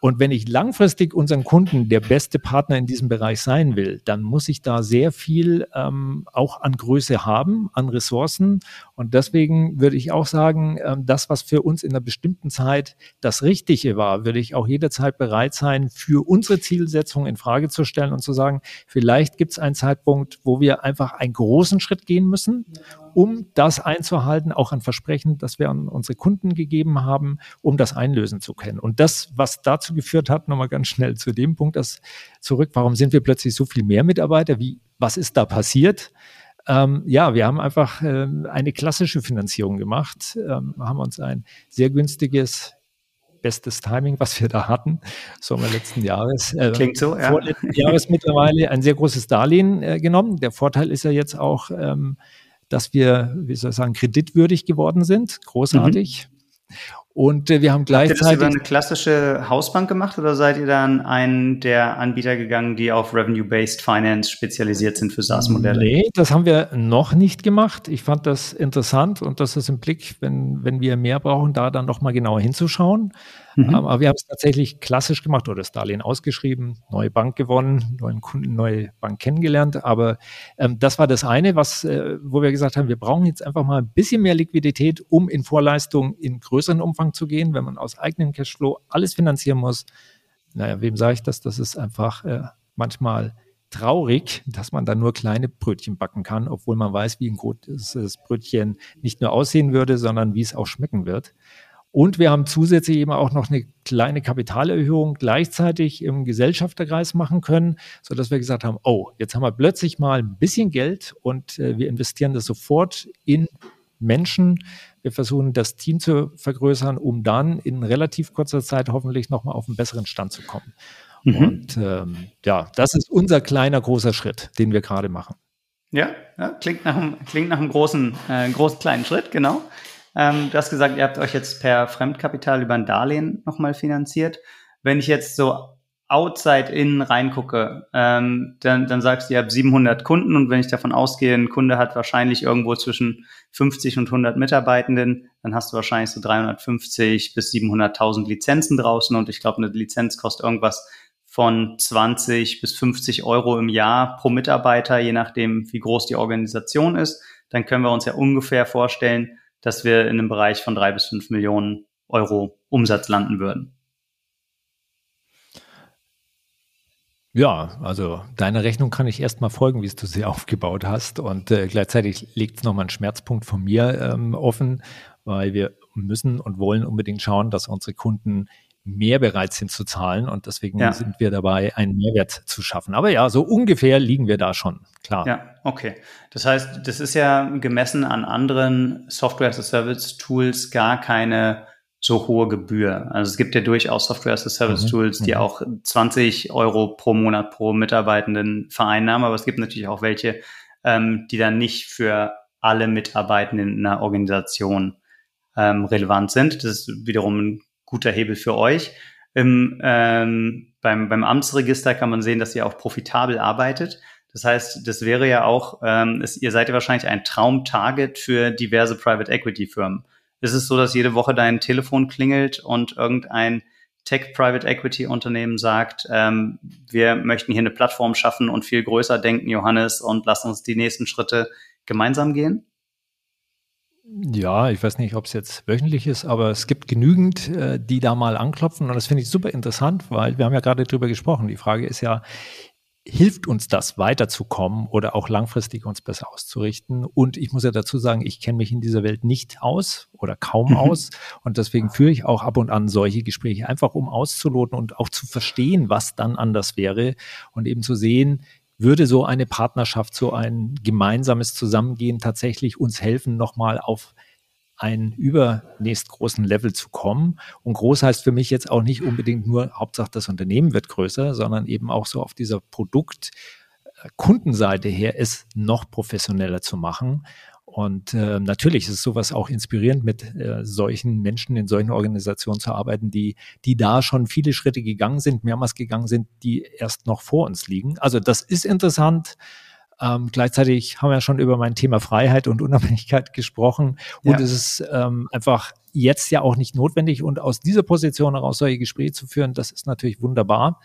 Speaker 2: Und wenn ich langfristig unseren Kunden der beste Partner in diesem Bereich sein will, dann muss ich da sehr viel ähm, auch an Größe haben, an Ressourcen. Und deswegen würde ich auch sagen, ähm, das, was für uns in einer bestimmten Zeit das Richtige war, würde ich auch jederzeit bereit sein, für unsere Zielsetzung in Frage zu stellen und zu sagen, vielleicht gibt es einen Zeitpunkt, wo wir einfach einen großen Schritt gehen müssen um das einzuhalten, auch ein Versprechen, das wir an unsere Kunden gegeben haben, um das einlösen zu können. Und das, was dazu geführt hat, nochmal ganz schnell zu dem Punkt, das zurück, warum sind wir plötzlich so viel mehr Mitarbeiter? Wie, was ist da passiert? Ähm, ja, wir haben einfach äh, eine klassische Finanzierung gemacht, ähm, haben uns ein sehr günstiges bestes Timing, was wir da hatten, Sommer letzten Jahres.
Speaker 1: Äh, Klingt so,
Speaker 2: ja. Vorletzten Jahres mittlerweile ein sehr großes Darlehen äh, genommen. Der Vorteil ist ja jetzt auch, ähm, dass wir, wie soll ich sagen, kreditwürdig geworden sind. Großartig. Mhm. Und äh, wir haben gleichzeitig. Habt ihr
Speaker 1: das über eine klassische Hausbank gemacht oder seid ihr dann einen der Anbieter gegangen, die auf Revenue-Based Finance spezialisiert sind für SaaS-Modelle?
Speaker 2: Nee, das haben wir noch nicht gemacht. Ich fand das interessant und das ist im Blick, wenn, wenn wir mehr brauchen, da dann nochmal genauer hinzuschauen. Mhm. Aber wir haben es tatsächlich klassisch gemacht oder das Darlehen ausgeschrieben, neue Bank gewonnen, neuen Kunden, neue Bank kennengelernt. Aber ähm, das war das eine, was, äh, wo wir gesagt haben, wir brauchen jetzt einfach mal ein bisschen mehr Liquidität, um in Vorleistung in größeren Umfang zu gehen, wenn man aus eigenem Cashflow alles finanzieren muss. Naja, wem sage ich das? Das ist einfach äh, manchmal traurig, dass man da nur kleine Brötchen backen kann, obwohl man weiß, wie ein großes Brötchen nicht nur aussehen würde, sondern wie es auch schmecken wird. Und wir haben zusätzlich eben auch noch eine kleine Kapitalerhöhung gleichzeitig im Gesellschafterkreis machen können, so dass wir gesagt haben, oh, jetzt haben wir plötzlich mal ein bisschen Geld und äh, wir investieren das sofort in Menschen. Wir versuchen das Team zu vergrößern, um dann in relativ kurzer Zeit hoffentlich nochmal auf einen besseren Stand zu kommen. Mhm. Und ähm, ja, das ist unser kleiner großer Schritt, den wir gerade machen.
Speaker 1: Ja, ja, klingt nach einem, klingt nach einem großen, äh, großen kleinen Schritt, genau. Ähm, du hast gesagt, ihr habt euch jetzt per Fremdkapital über ein Darlehen nochmal finanziert. Wenn ich jetzt so outside in reingucke, ähm, dann, dann sagst du, ihr habt 700 Kunden und wenn ich davon ausgehe, ein Kunde hat wahrscheinlich irgendwo zwischen 50 und 100 Mitarbeitenden, dann hast du wahrscheinlich so 350 bis 700.000 Lizenzen draußen und ich glaube, eine Lizenz kostet irgendwas von 20 bis 50 Euro im Jahr pro Mitarbeiter, je nachdem, wie groß die Organisation ist. Dann können wir uns ja ungefähr vorstellen, dass wir in einem Bereich von drei bis fünf Millionen Euro Umsatz landen würden.
Speaker 2: Ja, also deine Rechnung kann ich erstmal folgen, wie du sie aufgebaut hast. Und äh, gleichzeitig legt es nochmal einen Schmerzpunkt von mir ähm, offen, weil wir müssen und wollen unbedingt schauen, dass unsere Kunden mehr bereit sind zu zahlen. Und deswegen ja. sind wir dabei, einen Mehrwert zu schaffen. Aber ja, so ungefähr liegen wir da schon, klar.
Speaker 1: Ja, okay. Das heißt, das ist ja gemessen an anderen Software-as-a-Service-Tools gar keine so hohe Gebühr. Also es gibt ja durchaus Software-as-a-Service-Tools, mhm. die mhm. auch 20 Euro pro Monat pro Mitarbeitenden vereinnahmen, aber es gibt natürlich auch welche, ähm, die dann nicht für alle Mitarbeitenden in einer Organisation ähm, relevant sind. Das ist wiederum ein guter Hebel für euch. Im, ähm, beim, beim Amtsregister kann man sehen, dass ihr auch profitabel arbeitet. Das heißt, das wäre ja auch, ähm, ist, ihr seid ja wahrscheinlich ein Traumtarget für diverse Private Equity Firmen. Ist es so, dass jede Woche dein Telefon klingelt und irgendein Tech Private Equity Unternehmen sagt, ähm, wir möchten hier eine Plattform schaffen und viel größer denken, Johannes, und lass uns die nächsten Schritte gemeinsam gehen?
Speaker 2: Ja, ich weiß nicht, ob es jetzt wöchentlich ist, aber es gibt genügend, äh, die da mal anklopfen und das finde ich super interessant, weil wir haben ja gerade drüber gesprochen. Die Frage ist ja, hilft uns das weiterzukommen oder auch langfristig uns besser auszurichten? Und ich muss ja dazu sagen, ich kenne mich in dieser Welt nicht aus oder kaum mhm. aus und deswegen führe ich auch ab und an solche Gespräche, einfach um auszuloten und auch zu verstehen, was dann anders wäre und eben zu sehen, würde so eine Partnerschaft, so ein gemeinsames Zusammengehen tatsächlich uns helfen, nochmal auf einen übernächst großen Level zu kommen. Und groß heißt für mich jetzt auch nicht unbedingt nur, Hauptsache das Unternehmen wird größer, sondern eben auch so auf dieser Produkt- äh, Kundenseite her, es noch professioneller zu machen. Und äh, natürlich ist sowas auch inspirierend, mit äh, solchen Menschen in solchen Organisationen zu arbeiten, die, die da schon viele Schritte gegangen sind, mehrmals gegangen sind, die erst noch vor uns liegen. Also das ist interessant. Ähm, gleichzeitig haben wir schon über mein Thema Freiheit und Unabhängigkeit gesprochen. Und ja. es ist ähm, einfach jetzt ja auch nicht notwendig. Und aus dieser Position heraus solche Gespräche zu führen, das ist natürlich wunderbar.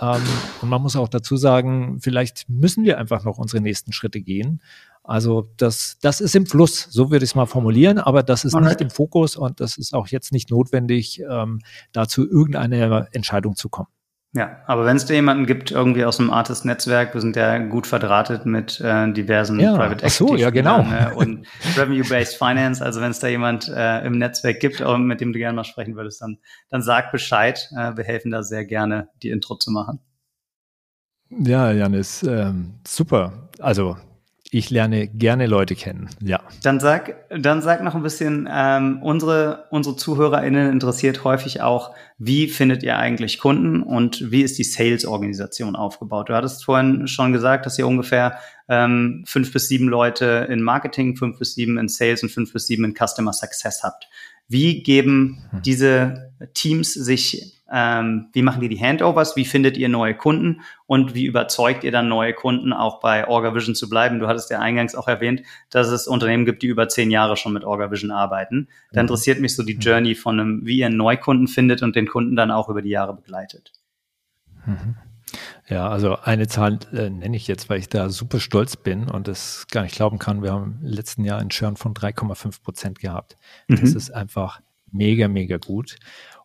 Speaker 2: Ähm, und man muss auch dazu sagen, vielleicht müssen wir einfach noch unsere nächsten Schritte gehen. Also das, das ist im Fluss, so würde ich es mal formulieren, aber das ist nicht im Fokus und das ist auch jetzt nicht notwendig, ähm, dazu irgendeine Entscheidung zu kommen.
Speaker 1: Ja, aber wenn es da jemanden gibt, irgendwie aus dem Artist-Netzwerk, wir sind ja gut verdrahtet mit äh, diversen
Speaker 2: ja, Private Equity so, ja, genau.
Speaker 1: Ne, und Revenue-Based Finance, also wenn es da jemand äh, im Netzwerk gibt, mit dem du gerne mal sprechen würdest, dann, dann sag Bescheid. Äh, wir helfen da sehr gerne, die Intro zu machen.
Speaker 2: Ja, Janis, ähm, super. Also ich lerne gerne Leute kennen, ja.
Speaker 1: Dann sag, dann sag noch ein bisschen, ähm, unsere, unsere ZuhörerInnen interessiert häufig auch, wie findet ihr eigentlich Kunden und wie ist die Sales-Organisation aufgebaut? Du hattest vorhin schon gesagt, dass ihr ungefähr ähm, fünf bis sieben Leute in Marketing, fünf bis sieben in Sales und fünf bis sieben in Customer Success habt. Wie geben hm. diese Teams sich ähm, wie machen die die Handovers? Wie findet ihr neue Kunden? Und wie überzeugt ihr dann neue Kunden auch bei OrgaVision zu bleiben? Du hattest ja eingangs auch erwähnt, dass es Unternehmen gibt, die über zehn Jahre schon mit OrgaVision arbeiten. Da mhm. interessiert mich so die mhm. Journey von einem, wie ihr einen Neukunden findet und den Kunden dann auch über die Jahre begleitet.
Speaker 2: Mhm. Ja, also eine Zahl äh, nenne ich jetzt, weil ich da super stolz bin und das gar nicht glauben kann. Wir haben im letzten Jahr einen Churn von 3,5 Prozent gehabt. Das mhm. ist einfach mega, mega gut.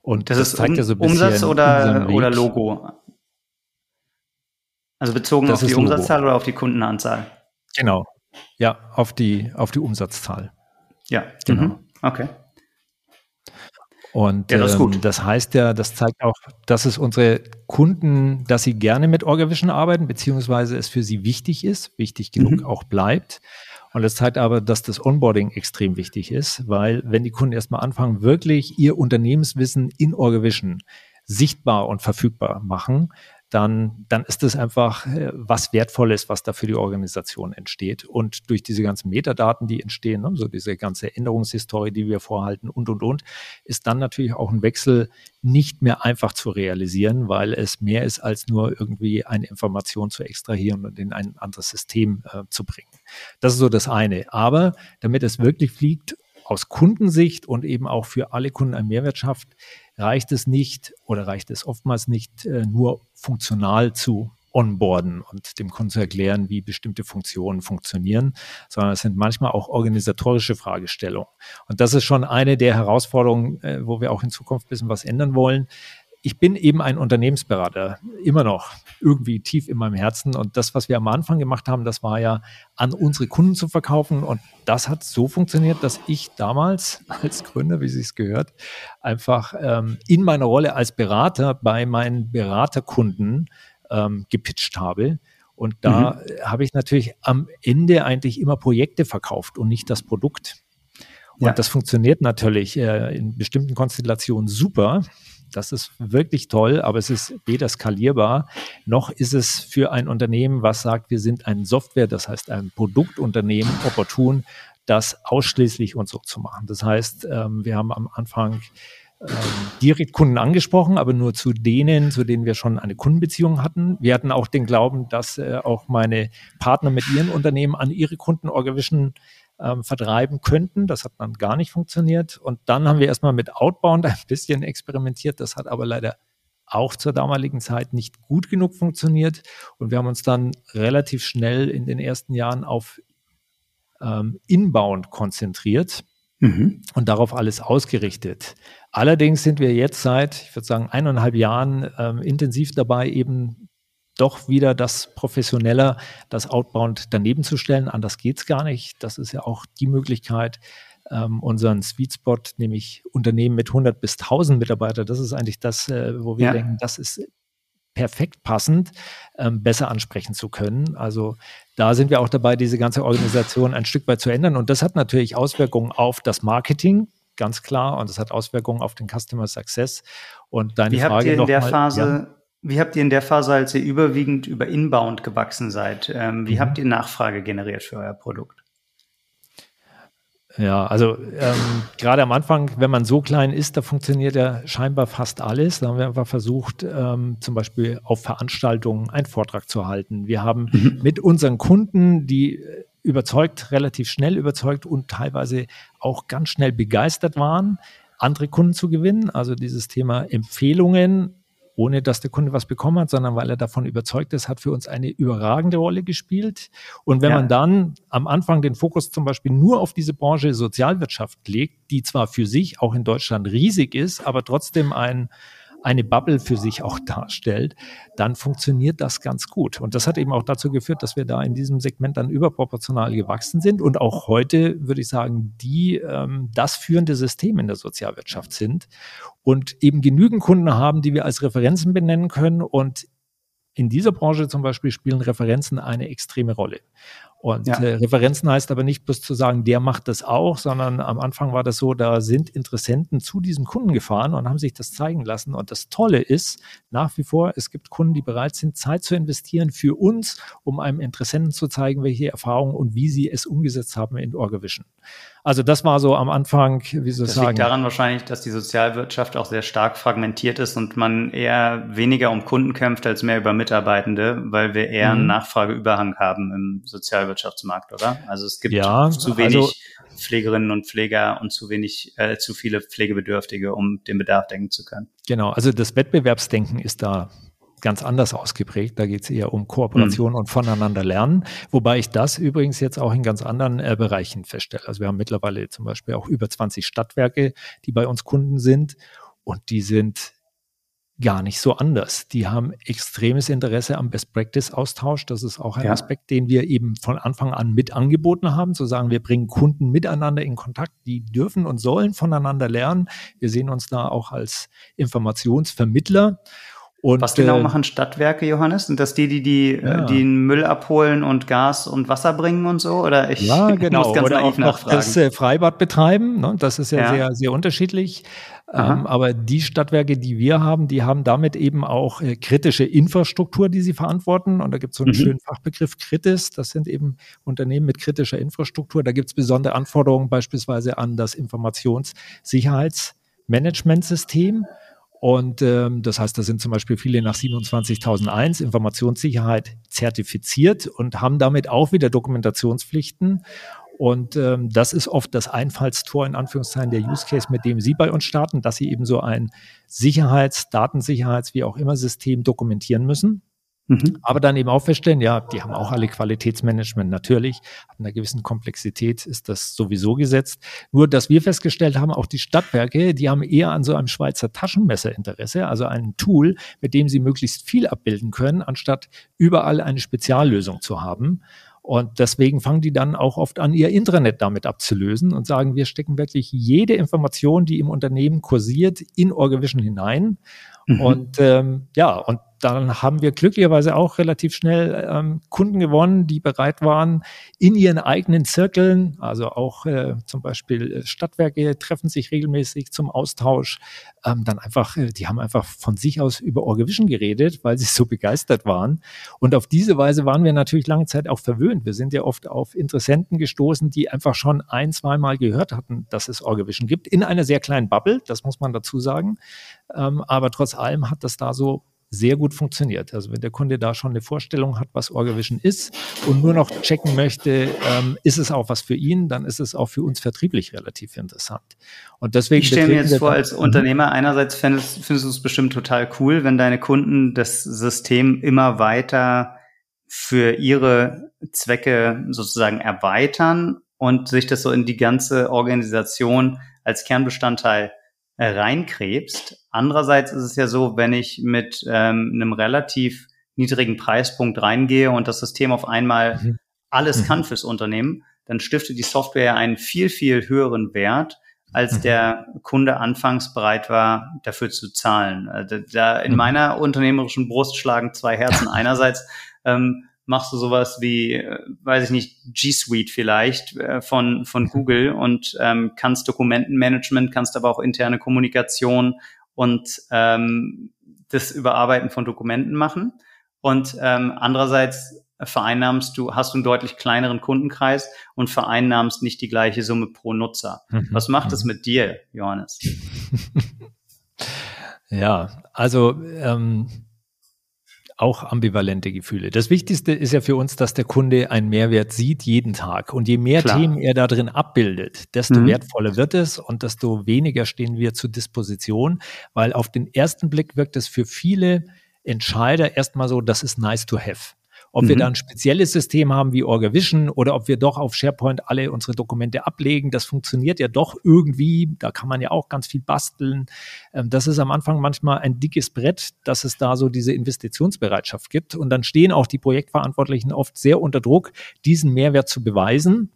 Speaker 1: Und das, das zeigt um, ja so ein bisschen Umsatz oder, oder Logo? Also bezogen das auf die Umsatzzahl oder auf die Kundenanzahl?
Speaker 2: Genau. Ja, auf die, auf die Umsatzzahl.
Speaker 1: Ja, genau. Mhm. Okay.
Speaker 2: Und ja, das, ähm, das, heißt ja, das zeigt auch, dass es unsere Kunden, dass sie gerne mit OrgaVision arbeiten, beziehungsweise es für sie wichtig ist, wichtig genug mhm. auch bleibt. Und das zeigt aber, dass das Onboarding extrem wichtig ist, weil wenn die Kunden erstmal anfangen, wirklich ihr Unternehmenswissen in Orgavision sichtbar und verfügbar machen, dann, dann ist es einfach äh, was Wertvolles, was da für die Organisation entsteht. Und durch diese ganzen Metadaten, die entstehen, ne, so diese ganze Änderungshistorie, die wir vorhalten und, und, und, ist dann natürlich auch ein Wechsel nicht mehr einfach zu realisieren, weil es mehr ist, als nur irgendwie eine Information zu extrahieren und in ein anderes System äh, zu bringen. Das ist so das eine. Aber damit es wirklich fliegt, aus Kundensicht und eben auch für alle Kunden einen Mehrwert schafft, reicht es nicht oder reicht es oftmals nicht äh, nur funktional zu onboarden und dem Kunden zu erklären, wie bestimmte Funktionen funktionieren, sondern es sind manchmal auch organisatorische Fragestellungen. Und das ist schon eine der Herausforderungen, äh, wo wir auch in Zukunft ein bisschen was ändern wollen ich bin eben ein Unternehmensberater, immer noch irgendwie tief in meinem Herzen. Und das, was wir am Anfang gemacht haben, das war ja an unsere Kunden zu verkaufen. Und das hat so funktioniert, dass ich damals als Gründer, wie Sie es gehört, einfach ähm, in meiner Rolle als Berater bei meinen Beraterkunden ähm, gepitcht habe. Und da mhm. habe ich natürlich am Ende eigentlich immer Projekte verkauft und nicht das Produkt. Und ja. das funktioniert natürlich äh, in bestimmten Konstellationen super. Das ist wirklich toll, aber es ist weder skalierbar, noch ist es für ein Unternehmen, was sagt, wir sind ein Software, das heißt ein Produktunternehmen, opportun, das ausschließlich und so zu machen. Das heißt, ähm, wir haben am Anfang ähm, direkt Kunden angesprochen, aber nur zu denen, zu denen wir schon eine Kundenbeziehung hatten. Wir hatten auch den Glauben, dass äh, auch meine Partner mit ihren Unternehmen an ihre Kunden Orgavision ähm, vertreiben könnten. Das hat dann gar nicht funktioniert. Und dann haben wir erstmal mit Outbound ein bisschen experimentiert. Das hat aber leider auch zur damaligen Zeit nicht gut genug funktioniert. Und wir haben uns dann relativ schnell in den ersten Jahren auf ähm, Inbound konzentriert mhm. und darauf alles ausgerichtet. Allerdings sind wir jetzt seit, ich würde sagen, eineinhalb Jahren ähm, intensiv dabei, eben doch wieder das professioneller, das Outbound daneben zu stellen. Anders geht's gar nicht. Das ist ja auch die Möglichkeit, ähm, unseren Sweet Spot, nämlich Unternehmen mit 100 bis 1000 Mitarbeiter, das ist eigentlich das, äh, wo wir ja. denken, das ist perfekt passend ähm, besser ansprechen zu können. Also da sind wir auch dabei, diese ganze Organisation ein Stück weit zu ändern. Und das hat natürlich Auswirkungen auf das Marketing, ganz klar, und das hat Auswirkungen auf den Customer Success. Und deine
Speaker 1: Wie
Speaker 2: Frage
Speaker 1: habt ihr in der
Speaker 2: mal,
Speaker 1: Phase,
Speaker 2: ja.
Speaker 1: Wie habt ihr in der Phase, als ihr überwiegend über Inbound gewachsen seid, ähm, wie
Speaker 2: Mhm.
Speaker 1: habt ihr Nachfrage generiert für euer Produkt?
Speaker 2: Ja, also ähm, gerade am Anfang, wenn man so klein ist, da funktioniert ja scheinbar fast alles. Da haben wir einfach versucht, ähm, zum Beispiel auf Veranstaltungen einen Vortrag zu halten. Wir haben
Speaker 1: Mhm.
Speaker 2: mit unseren Kunden, die überzeugt, relativ schnell überzeugt und teilweise auch ganz schnell begeistert waren, andere Kunden zu gewinnen. Also dieses Thema Empfehlungen, ohne dass der Kunde was bekommen hat, sondern weil er davon überzeugt ist, hat für uns eine überragende Rolle gespielt. Und wenn
Speaker 1: Ja.
Speaker 2: man dann am Anfang den Fokus zum Beispiel nur auf diese Branche Sozialwirtschaft legt, die zwar für sich auch in Deutschland riesig ist, aber trotzdem ein, eine Bubble für sich auch darstellt, dann funktioniert das ganz gut. Und das hat eben auch dazu geführt, dass wir da in diesem Segment dann überproportional gewachsen sind und auch heute, würde ich sagen, die ähm, das führende System in der Sozialwirtschaft sind und eben genügend Kunden haben, die wir als Referenzen benennen können. Und in dieser Branche zum Beispiel spielen Referenzen eine extreme Rolle. Und
Speaker 1: Ja.
Speaker 2: äh, Referenzen heißt aber nicht bloß zu sagen, der macht das auch, sondern am Anfang war das so, da sind Interessenten zu diesem Kunden gefahren und haben sich das zeigen lassen. Und das Tolle ist nach wie vor, es gibt Kunden, die bereit sind, Zeit zu investieren für uns, um einem Interessenten zu zeigen, welche Erfahrungen und wie sie es umgesetzt haben in Orgavision. Also das war so am Anfang, wie soll ich
Speaker 1: Das
Speaker 2: sagen.
Speaker 1: liegt daran wahrscheinlich, dass die Sozialwirtschaft auch sehr stark fragmentiert ist und man eher weniger um Kunden kämpft als mehr über Mitarbeitende, weil wir eher einen
Speaker 2: Mhm.
Speaker 1: Nachfrageüberhang haben im Sozialwirtschaftsmarkt, oder? Also es gibt
Speaker 2: Ja,
Speaker 1: zu wenig
Speaker 2: also-
Speaker 1: Pflegerinnen und Pfleger und zu wenig, äh, zu viele Pflegebedürftige, um den Bedarf decken zu können.
Speaker 2: Genau, also das Wettbewerbsdenken ist da ganz anders ausgeprägt. Da geht es eher um Kooperation und voneinander lernen. Wobei ich das übrigens jetzt auch in ganz anderen äh, Bereichen feststelle. Also wir haben mittlerweile zum Beispiel auch über 20 Stadtwerke, die bei uns Kunden sind und die sind gar nicht so anders. Die haben extremes Interesse am Best-Practice-Austausch. Das ist auch ein
Speaker 1: Ja.
Speaker 2: Aspekt, den wir eben von Anfang an mit angeboten haben, zu sagen, wir bringen Kunden miteinander in Kontakt, die dürfen und sollen voneinander lernen. Wir sehen uns da auch als Informationsvermittler. Und,
Speaker 1: Was genau
Speaker 2: äh,
Speaker 1: machen Stadtwerke, Johannes? Sind das die, die, die,
Speaker 2: Ja.
Speaker 1: äh, die den Müll abholen und Gas und Wasser bringen und so? Oder ich
Speaker 2: Ja, genau.
Speaker 1: muss ganz
Speaker 2: Oder
Speaker 1: naiv
Speaker 2: auch noch
Speaker 1: nachfragen.
Speaker 2: das äh, Freibad betreiben. Ne? Das ist ja,
Speaker 1: Ja.
Speaker 2: sehr, sehr unterschiedlich. Ähm, aber die Stadtwerke, die wir haben, die haben damit eben auch äh, kritische Infrastruktur, die sie verantworten. Und da gibt es so einen
Speaker 1: Mhm.
Speaker 2: schönen Fachbegriff Kritis. Das sind eben Unternehmen mit kritischer Infrastruktur. Da gibt es besondere Anforderungen beispielsweise an das Informationssicherheitsmanagementsystem. Und ähm, das heißt, da sind zum Beispiel viele nach 27001 Informationssicherheit zertifiziert und haben damit auch wieder Dokumentationspflichten. Und ähm, das ist oft das Einfallstor in Anführungszeichen der Use Case, mit dem Sie bei uns starten, dass Sie eben so ein Sicherheits-, Datensicherheits-, wie auch immer System dokumentieren müssen.
Speaker 1: Mhm.
Speaker 2: Aber dann eben auch feststellen, ja, die haben auch alle Qualitätsmanagement natürlich. Ab einer gewissen Komplexität ist das sowieso gesetzt. Nur, dass wir festgestellt haben, auch die Stadtwerke, die haben eher an so einem Schweizer Taschenmesser Interesse, also ein Tool, mit dem sie möglichst viel abbilden können, anstatt überall eine Speziallösung zu haben. Und deswegen fangen die dann auch oft an, ihr Intranet damit abzulösen und sagen, wir stecken wirklich jede Information, die im Unternehmen kursiert, in Orgavision hinein.
Speaker 1: Mhm.
Speaker 2: Und ähm, ja, und dann haben wir glücklicherweise auch relativ schnell ähm, Kunden gewonnen, die bereit waren, in ihren eigenen Zirkeln, also auch äh, zum Beispiel äh, Stadtwerke treffen sich regelmäßig zum Austausch, ähm, dann einfach, äh, die haben einfach von sich aus über Orgavision geredet, weil sie so begeistert waren. Und auf diese Weise waren wir natürlich lange Zeit auch verwöhnt. Wir sind ja oft auf Interessenten gestoßen, die einfach schon ein, zweimal gehört hatten, dass es Orgavision gibt, in einer sehr kleinen Bubble, das muss man dazu sagen. Ähm, aber trotz allem hat das da so sehr gut funktioniert. Also wenn der Kunde da schon eine Vorstellung hat, was Orgavision ist und nur noch checken möchte, ähm, ist es auch was für ihn, dann ist es auch für uns vertrieblich relativ interessant. Und deswegen
Speaker 1: Ich stelle mir jetzt vor, als
Speaker 2: Mhm.
Speaker 1: Unternehmer, einerseits findest, findest du es bestimmt total cool, wenn deine Kunden das System immer weiter für ihre Zwecke sozusagen erweitern und sich das so in die ganze Organisation als Kernbestandteil reinkrebst. Andererseits ist es ja so, wenn ich mit ähm, einem relativ niedrigen Preispunkt reingehe und das System auf einmal
Speaker 2: Mhm.
Speaker 1: alles
Speaker 2: Mhm.
Speaker 1: kann fürs Unternehmen, dann stiftet die Software einen viel, viel höheren Wert, als mhm. der Kunde anfangs bereit war, dafür zu zahlen. Also da in mhm. meiner unternehmerischen Brust schlagen zwei Herzen. Einerseits ähm, machst du sowas wie, äh, weiß ich nicht, G Suite vielleicht äh, von, von Google und ähm, kannst Dokumentenmanagement, kannst aber auch interne Kommunikation und ähm, das Überarbeiten von Dokumenten machen. Und ähm, andererseits vereinnahmst du, hast du einen deutlich kleineren Kundenkreis und vereinnahmst nicht die gleiche Summe pro Nutzer. Mhm. Was macht das mhm. mit dir, Johannes?
Speaker 2: ja, also ähm, auch ambivalente Gefühle. Das Wichtigste ist ja für uns, dass der Kunde einen Mehrwert sieht jeden Tag. Und je mehr Klar. Themen er da drin abbildet, desto mhm. wertvoller wird es und desto weniger stehen wir zur Disposition, weil auf den ersten Blick wirkt es für viele Entscheider erstmal so, das ist nice to have. Ob mhm. wir da ein spezielles System haben wie OrgaVision oder ob wir doch auf SharePoint alle unsere Dokumente ablegen, das funktioniert ja doch irgendwie. Da kann man ja auch ganz viel basteln. Ähm, das ist am Anfang manchmal ein dickes Brett, dass es da so diese Investitionsbereitschaft gibt. Und dann stehen auch die Projektverantwortlichen oft sehr unter Druck, diesen Mehrwert zu beweisen.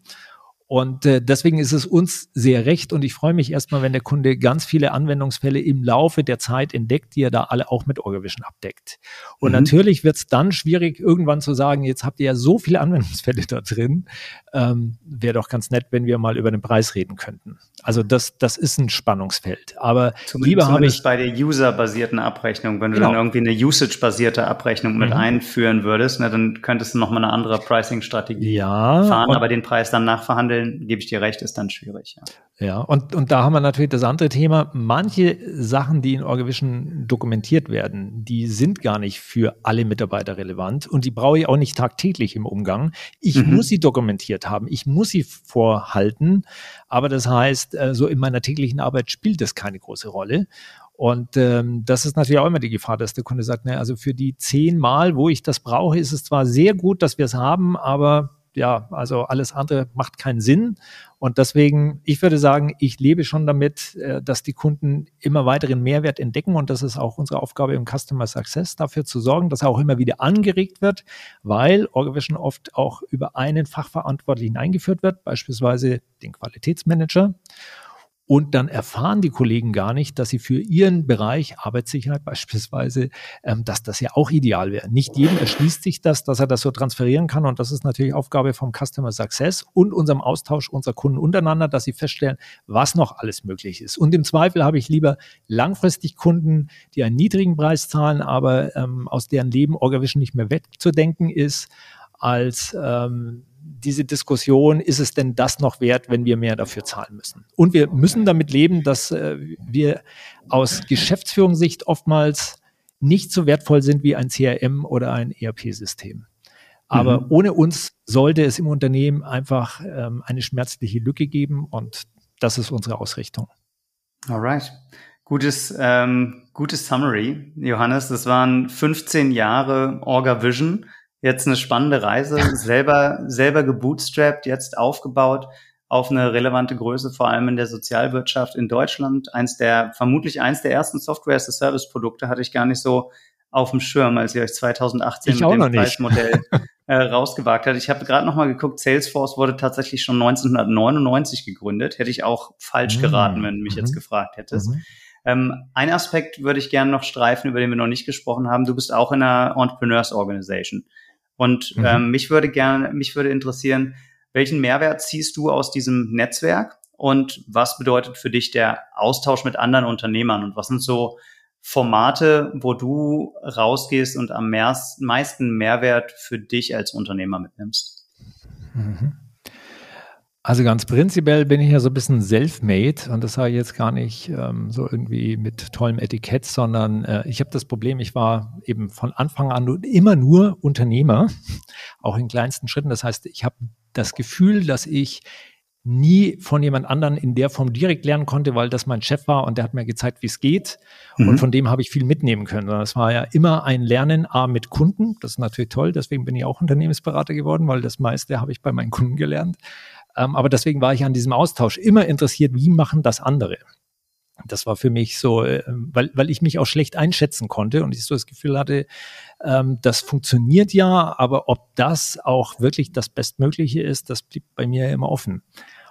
Speaker 2: Und äh, deswegen ist es uns sehr recht und ich freue mich erstmal, wenn der Kunde ganz viele Anwendungsfälle im Laufe der Zeit entdeckt, die er da alle auch mit Orgavision abdeckt. Und mhm. natürlich wird es dann schwierig, irgendwann zu sagen, jetzt habt ihr ja so viele Anwendungsfälle da drin, ähm, wäre doch ganz nett, wenn wir mal über den Preis reden könnten. Also das, das ist ein Spannungsfeld. Aber
Speaker 1: zumindest, lieber habe ich bei der user-basierten Abrechnung, wenn du genau. dann irgendwie eine usage-basierte Abrechnung mit mhm. einführen würdest, ne, dann könntest du nochmal eine andere Pricing-Strategie
Speaker 2: ja,
Speaker 1: fahren, aber den Preis dann nachverhandeln Stellen, gebe ich dir recht, ist dann schwierig.
Speaker 2: Ja, ja und, und da haben wir natürlich das andere Thema. Manche Sachen, die in Orgavision dokumentiert werden, die sind gar nicht für alle Mitarbeiter relevant und die brauche ich auch nicht tagtäglich im Umgang. Ich mhm. muss sie dokumentiert haben, ich muss sie vorhalten, aber das heißt, äh, so in meiner täglichen Arbeit spielt das keine große Rolle. Und ähm, das ist natürlich auch immer die Gefahr, dass der Kunde sagt, ne, also für die zehn Mal, wo ich das brauche, ist es zwar sehr gut, dass wir es haben, aber ja, also alles andere macht keinen Sinn. Und deswegen, ich würde sagen, ich lebe schon damit, äh, dass die Kunden immer weiteren Mehrwert entdecken. Und das ist auch unsere Aufgabe im Customer Success, dafür zu sorgen, dass er auch immer wieder angeregt wird, weil Orgavision oft auch über einen Fachverantwortlichen eingeführt wird, beispielsweise den Qualitätsmanager. Und dann erfahren die Kollegen gar nicht, dass sie für ihren Bereich Arbeitssicherheit beispielsweise, ähm, dass das ja auch ideal wäre. Nicht jedem erschließt sich das, dass er das so transferieren kann. Und das ist natürlich Aufgabe vom Customer Success und unserem Austausch unserer Kunden untereinander, dass sie feststellen, was noch alles möglich ist. Und im Zweifel habe ich lieber langfristig Kunden, die einen niedrigen Preis zahlen, aber ähm, aus deren Leben Orgavision nicht mehr wegzudenken ist, als ähm, diese Diskussion, ist es denn das noch wert, wenn wir mehr dafür zahlen müssen? Und wir müssen damit leben, dass äh, wir aus Geschäftsführungssicht oftmals nicht so wertvoll sind wie ein CRM oder ein ERP-System. Aber mhm. ohne uns sollte es im Unternehmen einfach ähm, eine schmerzliche Lücke geben und das ist unsere Ausrichtung.
Speaker 1: Alright. Gutes, ähm, gutes Summary, Johannes. Das waren 15 Jahre Orga Vision jetzt eine spannende Reise, selber, selber gebootstrapped, jetzt aufgebaut auf eine relevante Größe, vor allem in der Sozialwirtschaft in Deutschland. Eins der, vermutlich eins der ersten Software-as-a-Service-Produkte hatte ich gar nicht so auf dem Schirm, als ihr euch 2018 ich
Speaker 2: mit dem
Speaker 1: Preismodell äh, rausgewagt hat. Ich habe gerade noch mal geguckt, Salesforce wurde tatsächlich schon 1999 gegründet. Hätte ich auch falsch mhm. geraten, wenn du mich mhm. jetzt gefragt hättest. Mhm. Ähm, ein Aspekt würde ich gerne noch streifen, über den wir noch nicht gesprochen haben. Du bist auch in einer Entrepreneurs Organization. Und mhm. ähm, mich würde gerne, mich würde interessieren, welchen Mehrwert ziehst du aus diesem Netzwerk und was bedeutet für dich der Austausch mit anderen Unternehmern und was sind so Formate, wo du rausgehst und am meisten Mehrwert für dich als Unternehmer mitnimmst?
Speaker 2: Mhm. Also ganz prinzipiell bin ich ja so ein bisschen self-made und das sage ich jetzt gar nicht ähm, so irgendwie mit tollem Etikett, sondern äh, ich habe das Problem, ich war eben von Anfang an immer nur Unternehmer, auch in kleinsten Schritten. Das heißt, ich habe das Gefühl, dass ich nie von jemand anderen in der Form direkt lernen konnte, weil das mein Chef war und der hat mir gezeigt, wie es geht. Mhm. Und von dem habe ich viel mitnehmen können. Es war ja immer ein Lernen A mit Kunden. Das ist natürlich toll. Deswegen bin ich auch Unternehmensberater geworden, weil das meiste habe ich bei meinen Kunden gelernt. Ähm, aber deswegen war ich an diesem Austausch immer interessiert, wie machen das andere. Das war für mich so, äh, weil, weil ich mich auch schlecht einschätzen konnte und ich so das Gefühl hatte, ähm, das funktioniert ja, aber ob das auch wirklich das Bestmögliche ist, das blieb bei mir immer offen.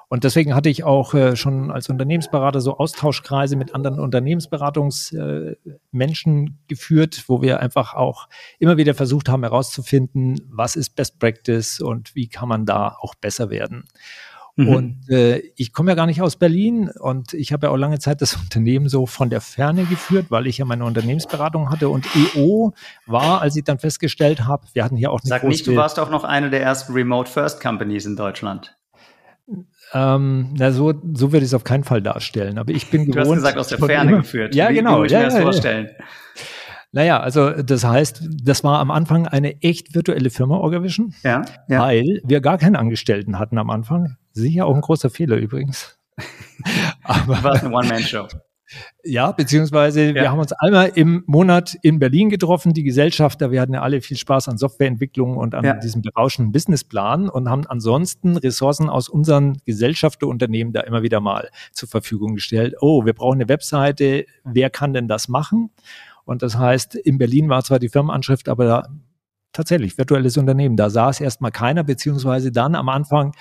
Speaker 2: Und deswegen hatte ich auch äh, schon als Unternehmensberater so Austauschkreise mit anderen Unternehmensberatungsmenschen äh, geführt, wo wir einfach auch immer wieder versucht haben herauszufinden, was ist Best Practice und wie kann man da auch besser werden. Mhm. Und äh, ich komme ja gar nicht aus Berlin und ich habe ja auch lange Zeit das Unternehmen so von der Ferne geführt, weil ich ja meine Unternehmensberatung hatte. Und EO war, als ich dann festgestellt habe, wir hatten hier auch
Speaker 1: eine Sag nicht, du warst auch noch eine der ersten Remote First Companies in Deutschland.
Speaker 2: Ähm, na, so, so würde ich es auf keinen Fall darstellen. Aber ich bin
Speaker 1: du
Speaker 2: gewohnt.
Speaker 1: Du hast gesagt, aus der Ferne immer, geführt.
Speaker 2: Ja,
Speaker 1: wie,
Speaker 2: genau.
Speaker 1: Wie muss
Speaker 2: ich
Speaker 1: ja,
Speaker 2: mir das
Speaker 1: ja, vorstellen? Ja.
Speaker 2: Naja, also das heißt, das war am Anfang eine echt virtuelle Firma Orgavision,
Speaker 1: ja, ja.
Speaker 2: weil wir gar keinen Angestellten hatten am Anfang. Sicher auch ein großer Fehler übrigens.
Speaker 1: Aber war eine One-Man-Show.
Speaker 2: Ja, beziehungsweise ja. wir haben uns einmal im Monat in Berlin getroffen, die Gesellschafter. Wir hatten ja alle viel Spaß an Softwareentwicklung und an ja. diesem berauschenden Businessplan und haben ansonsten Ressourcen aus unseren Gesellschafterunternehmen da immer wieder mal zur Verfügung gestellt. Oh, wir brauchen eine Webseite. Wer kann denn das machen? Und das heißt, in Berlin war zwar die Firmenanschrift, aber da, tatsächlich virtuelles Unternehmen. Da saß erstmal keiner, beziehungsweise dann am Anfang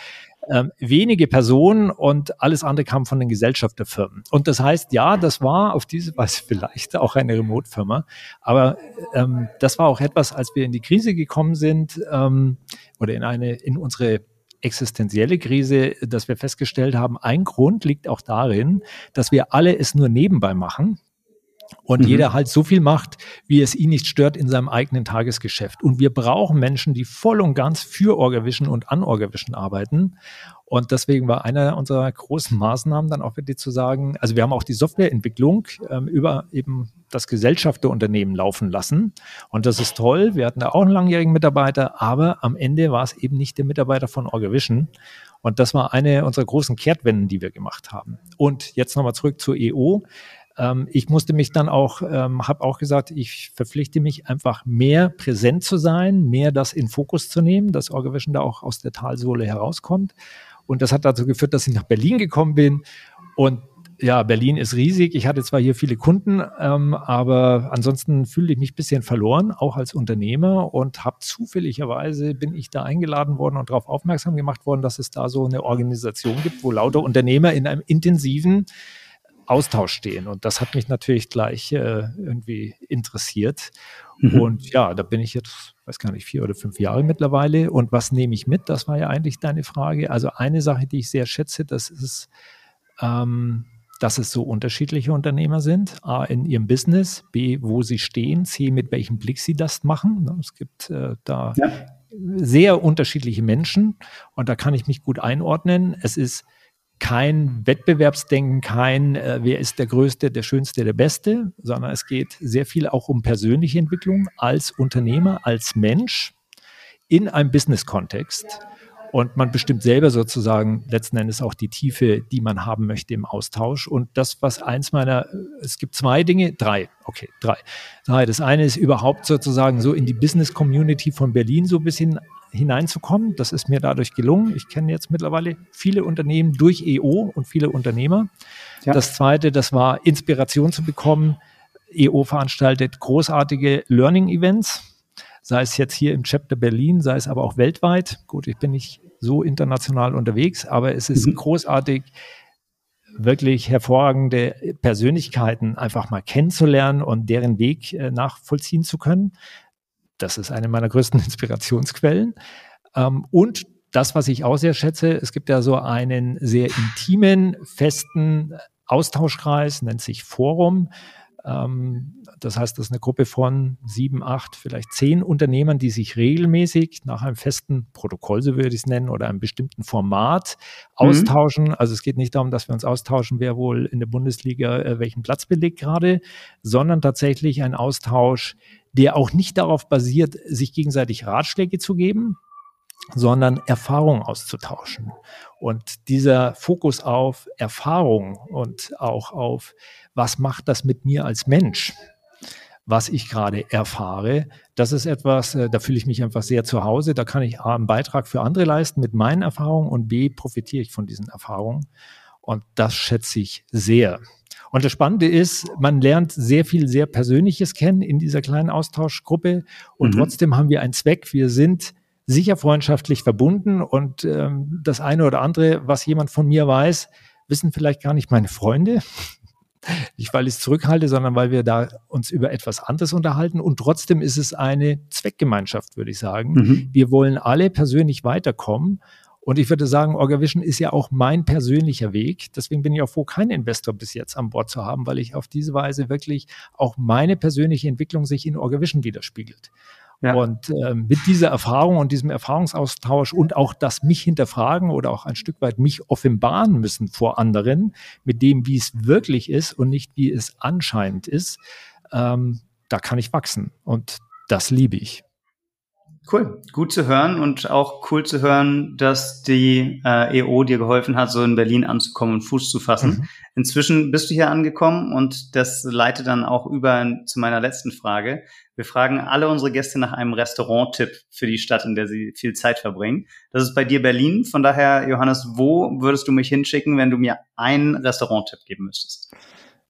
Speaker 2: ähm, wenige Personen und alles andere kam von den Gesellschafterfirmen. Und das heißt, ja, das war auf diese Weise vielleicht auch eine Remote-Firma, aber ähm, das war auch etwas, als wir in die Krise gekommen sind ähm, oder in eine in unsere existenzielle Krise, dass wir festgestellt haben, ein Grund liegt auch darin, dass wir alle es nur nebenbei machen und mhm. jeder halt so viel macht, wie es ihn nicht stört in seinem eigenen Tagesgeschäft. Und wir brauchen Menschen, die voll und ganz für Orgavision und an Orgavision arbeiten. Und deswegen war einer unserer großen Maßnahmen dann auch wirklich zu sagen, also wir haben auch die Softwareentwicklung ähm, über eben das Gesellschafterunternehmen laufen lassen. Und das ist toll. Wir hatten da auch einen langjährigen Mitarbeiter, aber am Ende war es eben nicht der Mitarbeiter von Orgavision. Und das war eine unserer großen Kehrtwenden, die wir gemacht haben. Und jetzt nochmal zurück zur EO. Ähm, ich musste mich dann auch, ähm, habe auch gesagt, ich verpflichte mich einfach mehr präsent zu sein, mehr das in Fokus zu nehmen, dass Orgavision da auch aus der Talsohle herauskommt. Und das hat dazu geführt, dass ich nach Berlin gekommen bin. Und ja, Berlin ist riesig. Ich hatte zwar hier viele Kunden, ähm, aber ansonsten fühle ich mich ein bisschen verloren, auch als Unternehmer und habe zufälligerweise bin ich da eingeladen worden und darauf aufmerksam gemacht worden, dass es da so eine Organisation gibt, wo lauter Unternehmer in einem intensiven Austausch stehen. Und das hat mich natürlich gleich äh, irgendwie interessiert. Mhm. Und ja, da bin ich jetzt, weiß gar nicht, vier oder fünf Jahre mittlerweile. Und was nehme ich mit? Das war ja eigentlich deine Frage. Also eine Sache, die ich sehr schätze, das ist, ähm, dass es so unterschiedliche Unternehmer sind. A, in ihrem Business, B, wo sie stehen, C, mit welchem Blick sie das machen. Ne, es gibt äh, da ja. sehr unterschiedliche Menschen und da kann ich mich gut einordnen. Es ist kein Wettbewerbsdenken, kein äh, wer ist der Größte, der Schönste, der Beste, sondern es geht sehr viel auch um persönliche Entwicklung als Unternehmer, als Mensch in einem Business-Kontext. Und man bestimmt selber sozusagen letzten Endes auch die Tiefe, die man haben möchte im Austausch. Und das, was eins meiner, es gibt zwei Dinge, drei, okay, drei. drei. Das eine ist überhaupt sozusagen so in die Business-Community von Berlin so ein bisschen hineinzukommen. Das ist mir dadurch gelungen. Ich kenne jetzt mittlerweile viele Unternehmen durch EO und viele Unternehmer. Ja. Das zweite, das war Inspiration zu bekommen. EO veranstaltet großartige Learning-Events, sei es jetzt hier im Chapter Berlin, sei es aber auch weltweit. Gut, ich bin nicht so international unterwegs, aber es ist mhm. großartig, wirklich hervorragende Persönlichkeiten einfach mal kennenzulernen und deren Weg äh, nachvollziehen zu können. Das ist eine meiner größten Inspirationsquellen. Ähm, und das, was ich auch sehr schätze, es gibt ja so einen sehr intimen, festen Austauschkreis, nennt sich Forum. Ähm, das heißt, das ist eine Gruppe von sieben, acht, vielleicht zehn Unternehmern, die sich regelmäßig nach einem festen Protokoll, so würde ich es nennen, oder einem bestimmten Format mhm. austauschen. Also es geht nicht darum, dass wir uns austauschen, wer wohl in der Bundesliga äh, welchen Platz belegt gerade, sondern tatsächlich ein Austausch, der auch nicht darauf basiert, sich gegenseitig Ratschläge zu geben, sondern Erfahrungen auszutauschen. Und dieser Fokus auf Erfahrung und auch auf, was macht das mit mir als Mensch, was ich gerade erfahre, das ist etwas, äh, da fühle ich mich einfach sehr zu Hause. Da kann ich A, einen Beitrag für andere leisten mit meinen Erfahrungen und B, profitiere ich von diesen Erfahrungen. Und das schätze ich sehr. Und das Spannende ist, man lernt sehr viel sehr Persönliches kennen in dieser kleinen Austauschgruppe und mhm. trotzdem haben wir einen Zweck. Wir sind sicher freundschaftlich verbunden und ähm, das eine oder andere, was jemand von mir weiß, wissen vielleicht gar nicht meine Freunde. Nicht, weil ich es zurückhalte, sondern weil wir da uns über etwas anderes unterhalten. Und trotzdem ist es eine Zweckgemeinschaft, würde ich sagen. Mhm. Wir wollen alle persönlich weiterkommen. Und ich würde sagen, Orgavision ist ja auch mein persönlicher Weg. Deswegen bin ich auch froh, keinen Investor bis jetzt an Bord zu haben, weil ich auf diese Weise wirklich auch meine persönliche Entwicklung sich in Orgavision widerspiegelt. Ja. Und äh, mit dieser Erfahrung und diesem Erfahrungsaustausch und auch das mich hinterfragen oder auch ein Stück weit mich offenbaren müssen vor anderen, mit dem, wie es wirklich ist und nicht wie es anscheinend ist, ähm, da kann ich wachsen. Und das liebe ich.
Speaker 1: Cool, gut zu hören und auch cool zu hören, dass die äh, EO dir geholfen hat, so in Berlin anzukommen und Fuß zu fassen. Mhm. Inzwischen bist du hier angekommen und das leitet dann auch über zu meiner letzten Frage. Wir fragen alle unsere Gäste nach einem Restaurant-Tipp für die Stadt, in der sie viel Zeit verbringen. Das ist bei dir Berlin. Von daher, Johannes, wo würdest du mich hinschicken, wenn du mir einen Restaurant-Tipp geben müsstest?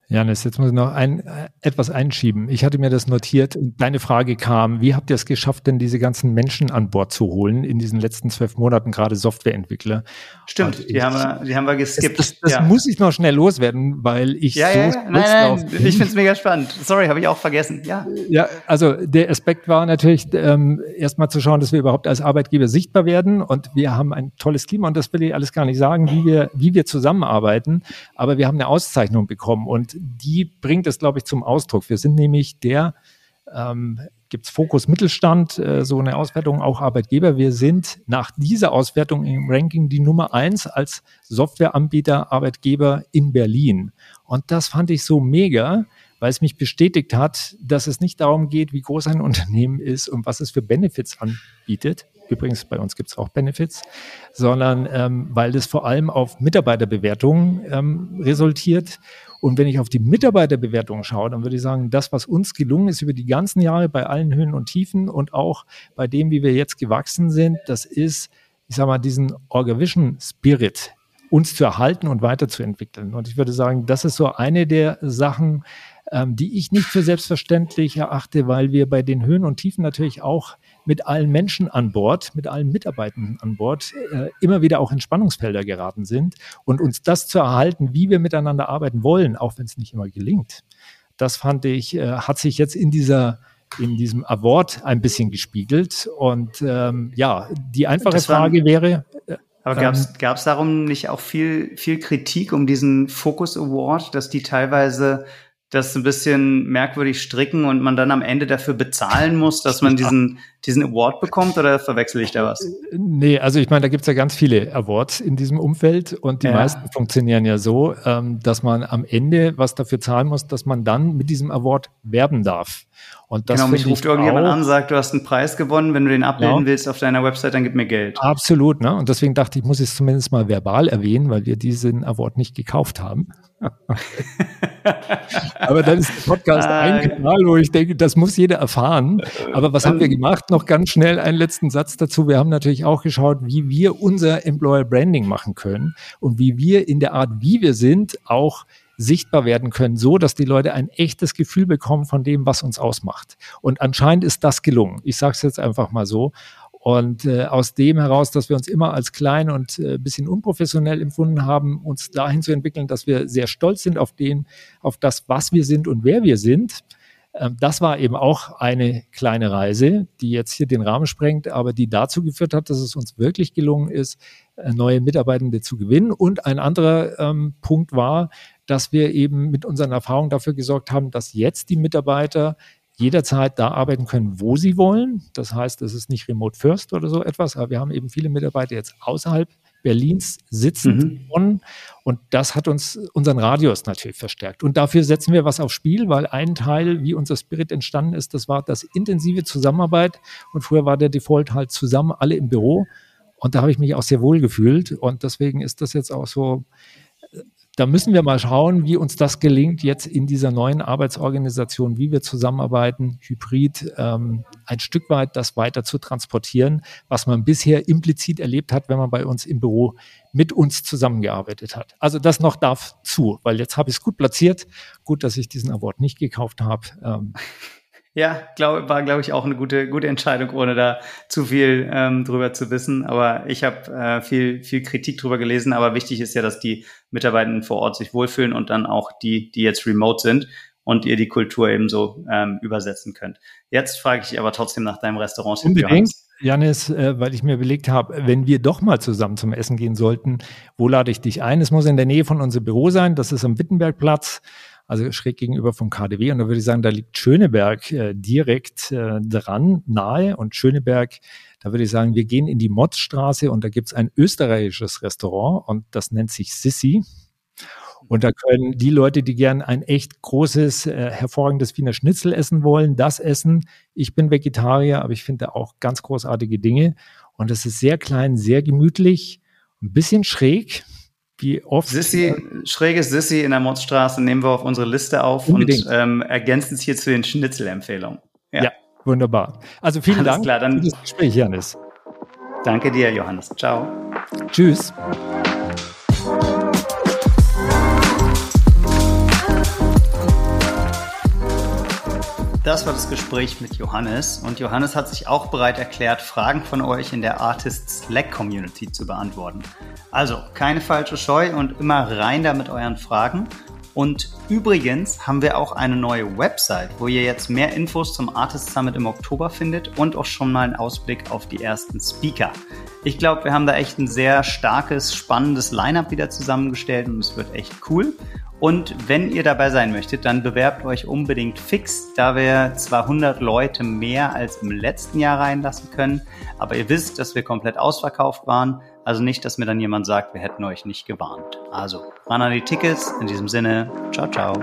Speaker 2: Janis, jetzt muss ich noch ein, äh, etwas einschieben. Ich hatte mir das notiert und deine Frage kam, wie habt ihr es geschafft, denn diese ganzen Menschen an Bord zu holen in diesen letzten zwölf Monaten, gerade Softwareentwickler?
Speaker 1: Stimmt, ich, die, haben wir, die haben wir geskippt.
Speaker 2: Das, das, ja. muss ich noch schnell loswerden, weil ich
Speaker 1: ja, so ja. Nein, nein, bin. ich finde es mega spannend. Sorry, habe ich auch vergessen. Ja.
Speaker 2: ja, also der Aspekt war natürlich ähm, erstmal zu schauen, dass wir überhaupt als Arbeitgeber sichtbar werden und wir haben ein tolles Klima und das will ich alles gar nicht sagen, wie wir, wie wir zusammenarbeiten, aber wir haben eine Auszeichnung bekommen und die bringt es, glaube ich, zum Ausdruck. Wir sind nämlich der, ähm, gibt es Fokus Mittelstand, äh, so eine Auswertung, auch Arbeitgeber. Wir sind nach dieser Auswertung im Ranking die Nummer eins als Softwareanbieter Arbeitgeber in Berlin. Und das fand ich so mega, weil es mich bestätigt hat, dass es nicht darum geht, wie groß ein Unternehmen ist und was es für Benefits anbietet, Übrigens, bei uns gibt es auch Benefits, sondern ähm, weil das vor allem auf Mitarbeiterbewertungen ähm, resultiert. Und wenn ich auf die Mitarbeiterbewertungen schaue, dann würde ich sagen, das, was uns gelungen ist über die ganzen Jahre bei allen Höhen und Tiefen und auch bei dem, wie wir jetzt gewachsen sind, das ist, ich sage mal, diesen Orgavision Spirit uns zu erhalten und weiterzuentwickeln. Und ich würde sagen, das ist so eine der Sachen, ähm, die ich nicht für selbstverständlich erachte, weil wir bei den Höhen und Tiefen natürlich auch mit allen Menschen an Bord, mit allen Mitarbeitenden an Bord äh, immer wieder auch in Spannungsfelder geraten sind und uns das zu erhalten, wie wir miteinander arbeiten wollen, auch wenn es nicht immer gelingt. Das fand ich, äh, hat sich jetzt in dieser in diesem Award ein bisschen gespiegelt. Und ähm, ja, die einfache Frage wäre.
Speaker 1: Äh, aber gab es ähm, darum nicht auch viel, viel Kritik um diesen Focus Award, dass die teilweise das ein bisschen merkwürdig stricken und man dann am Ende dafür bezahlen muss, dass man diesen, diesen Award bekommt oder verwechsel ich da was?
Speaker 2: Nee, also ich meine, da gibt's ja ganz viele Awards in diesem Umfeld und die ja. meisten funktionieren ja so, ähm, dass man am Ende was dafür zahlen muss, dass man dann mit diesem Award werben darf.
Speaker 1: Und das genau, mich ruft irgendjemand an, sagt, du hast einen Preis gewonnen, wenn du den abbilden ja. willst auf deiner Website, dann gib mir Geld.
Speaker 2: Absolut, ne? Und deswegen dachte ich, muss ich es zumindest mal verbal erwähnen, weil wir diesen Award nicht gekauft haben. Aber dann ist der Podcast ah, ein Kanal, wo ich denke, das muss jeder erfahren. Aber was haben wir gemacht? Noch ganz schnell einen letzten Satz dazu. Wir haben natürlich auch geschaut, wie wir unser Employer Branding machen können und wie wir in der Art, wie wir sind, auch sichtbar werden können, so dass die Leute ein echtes Gefühl bekommen von dem, was uns ausmacht. Und anscheinend ist das gelungen. Ich sage es jetzt einfach mal so. Und äh, aus dem heraus, dass wir uns immer als klein und äh, bisschen unprofessionell empfunden haben, uns dahin zu entwickeln, dass wir sehr stolz sind auf den, auf das, was wir sind und wer wir sind. Ähm, das war eben auch eine kleine Reise, die jetzt hier den Rahmen sprengt, aber die dazu geführt hat, dass es uns wirklich gelungen ist, äh, neue Mitarbeitende zu gewinnen. Und ein anderer ähm, Punkt war, dass wir eben mit unseren Erfahrungen dafür gesorgt haben, dass jetzt die Mitarbeiter jederzeit da arbeiten können, wo sie wollen. Das heißt, es ist nicht Remote First oder so etwas, aber wir haben eben viele Mitarbeiter jetzt außerhalb Berlins sitzend mhm. Und das hat uns unseren Radius natürlich verstärkt. Und dafür setzen wir was aufs Spiel, weil ein Teil, wie unser Spirit entstanden ist, das war das intensive Zusammenarbeit. Und früher war der Default halt zusammen alle im Büro. Und da habe ich mich auch sehr wohl gefühlt. Und deswegen ist das jetzt auch so da müssen wir mal schauen, wie uns das gelingt, jetzt in dieser neuen Arbeitsorganisation, wie wir zusammenarbeiten, hybrid, ähm, ein Stück weit das weiter zu transportieren, was man bisher implizit erlebt hat, wenn man bei uns im Büro mit uns zusammengearbeitet hat. Also das noch darf zu, weil jetzt habe ich es gut platziert. Gut, dass ich diesen Award nicht gekauft habe. Ähm,
Speaker 1: Ja, glaub, war, glaube ich, auch eine gute, gute Entscheidung, ohne da zu viel ähm, drüber zu wissen. Aber ich habe äh, viel, viel Kritik drüber gelesen. Aber wichtig ist ja, dass die Mitarbeitenden vor Ort sich wohlfühlen und dann auch die, die jetzt remote sind und ihr die Kultur ebenso ähm, übersetzen könnt. Jetzt frage ich aber trotzdem nach deinem Restaurant.
Speaker 2: Unbedingt. Janis, äh, weil ich mir überlegt habe, wenn wir doch mal zusammen zum Essen gehen sollten, wo lade ich dich ein? Es muss in der Nähe von unserem Büro sein. Das ist am Wittenbergplatz also schräg gegenüber vom KDW. Und da würde ich sagen, da liegt Schöneberg äh, direkt äh, dran, nahe. Und Schöneberg, da würde ich sagen, wir gehen in die Motzstraße und da gibt's ein österreichisches Restaurant und das nennt sich Sissi. Und da können die Leute, die gern ein echt großes, äh, hervorragendes Wiener Schnitzel essen wollen, das essen. Ich bin Vegetarier, aber ich finde auch ganz großartige Dinge. Und es ist sehr klein, sehr gemütlich, ein bisschen schräg,
Speaker 1: wie oft. Sissi, schräges Sissi in der Motzstraße nehmen wir auf unsere Liste auf Unbedingt. und ähm, ergänzen es hier zu den Schnitzelempfehlungen.
Speaker 2: Ja. ja, wunderbar. Also vielen Alles Dank
Speaker 1: klar, dann, für das Gespräch, Janis. Danke dir, Johannes. Ciao.
Speaker 2: Tschüss.
Speaker 1: Das war das Gespräch mit Johannes und Johannes hat sich auch bereit erklärt, Fragen von euch in der Artist Slack Community zu beantworten. Also keine falsche Scheu und immer rein da mit euren Fragen. Und übrigens haben wir auch eine neue Website, wo ihr jetzt mehr Infos zum Artist Summit im Oktober findet und auch schon mal einen Ausblick auf die ersten Speaker. Ich glaube, wir haben da echt ein sehr starkes, spannendes Lineup wieder zusammengestellt und es wird echt cool. Und wenn ihr dabei sein möchtet, dann bewerbt euch unbedingt fix, da wir zwar 100 Leute mehr als im letzten Jahr reinlassen können, aber ihr wisst, dass wir komplett ausverkauft waren. Also nicht, dass mir dann jemand sagt, wir hätten euch nicht gewarnt. Also ran an die Tickets. In diesem Sinne, ciao, ciao.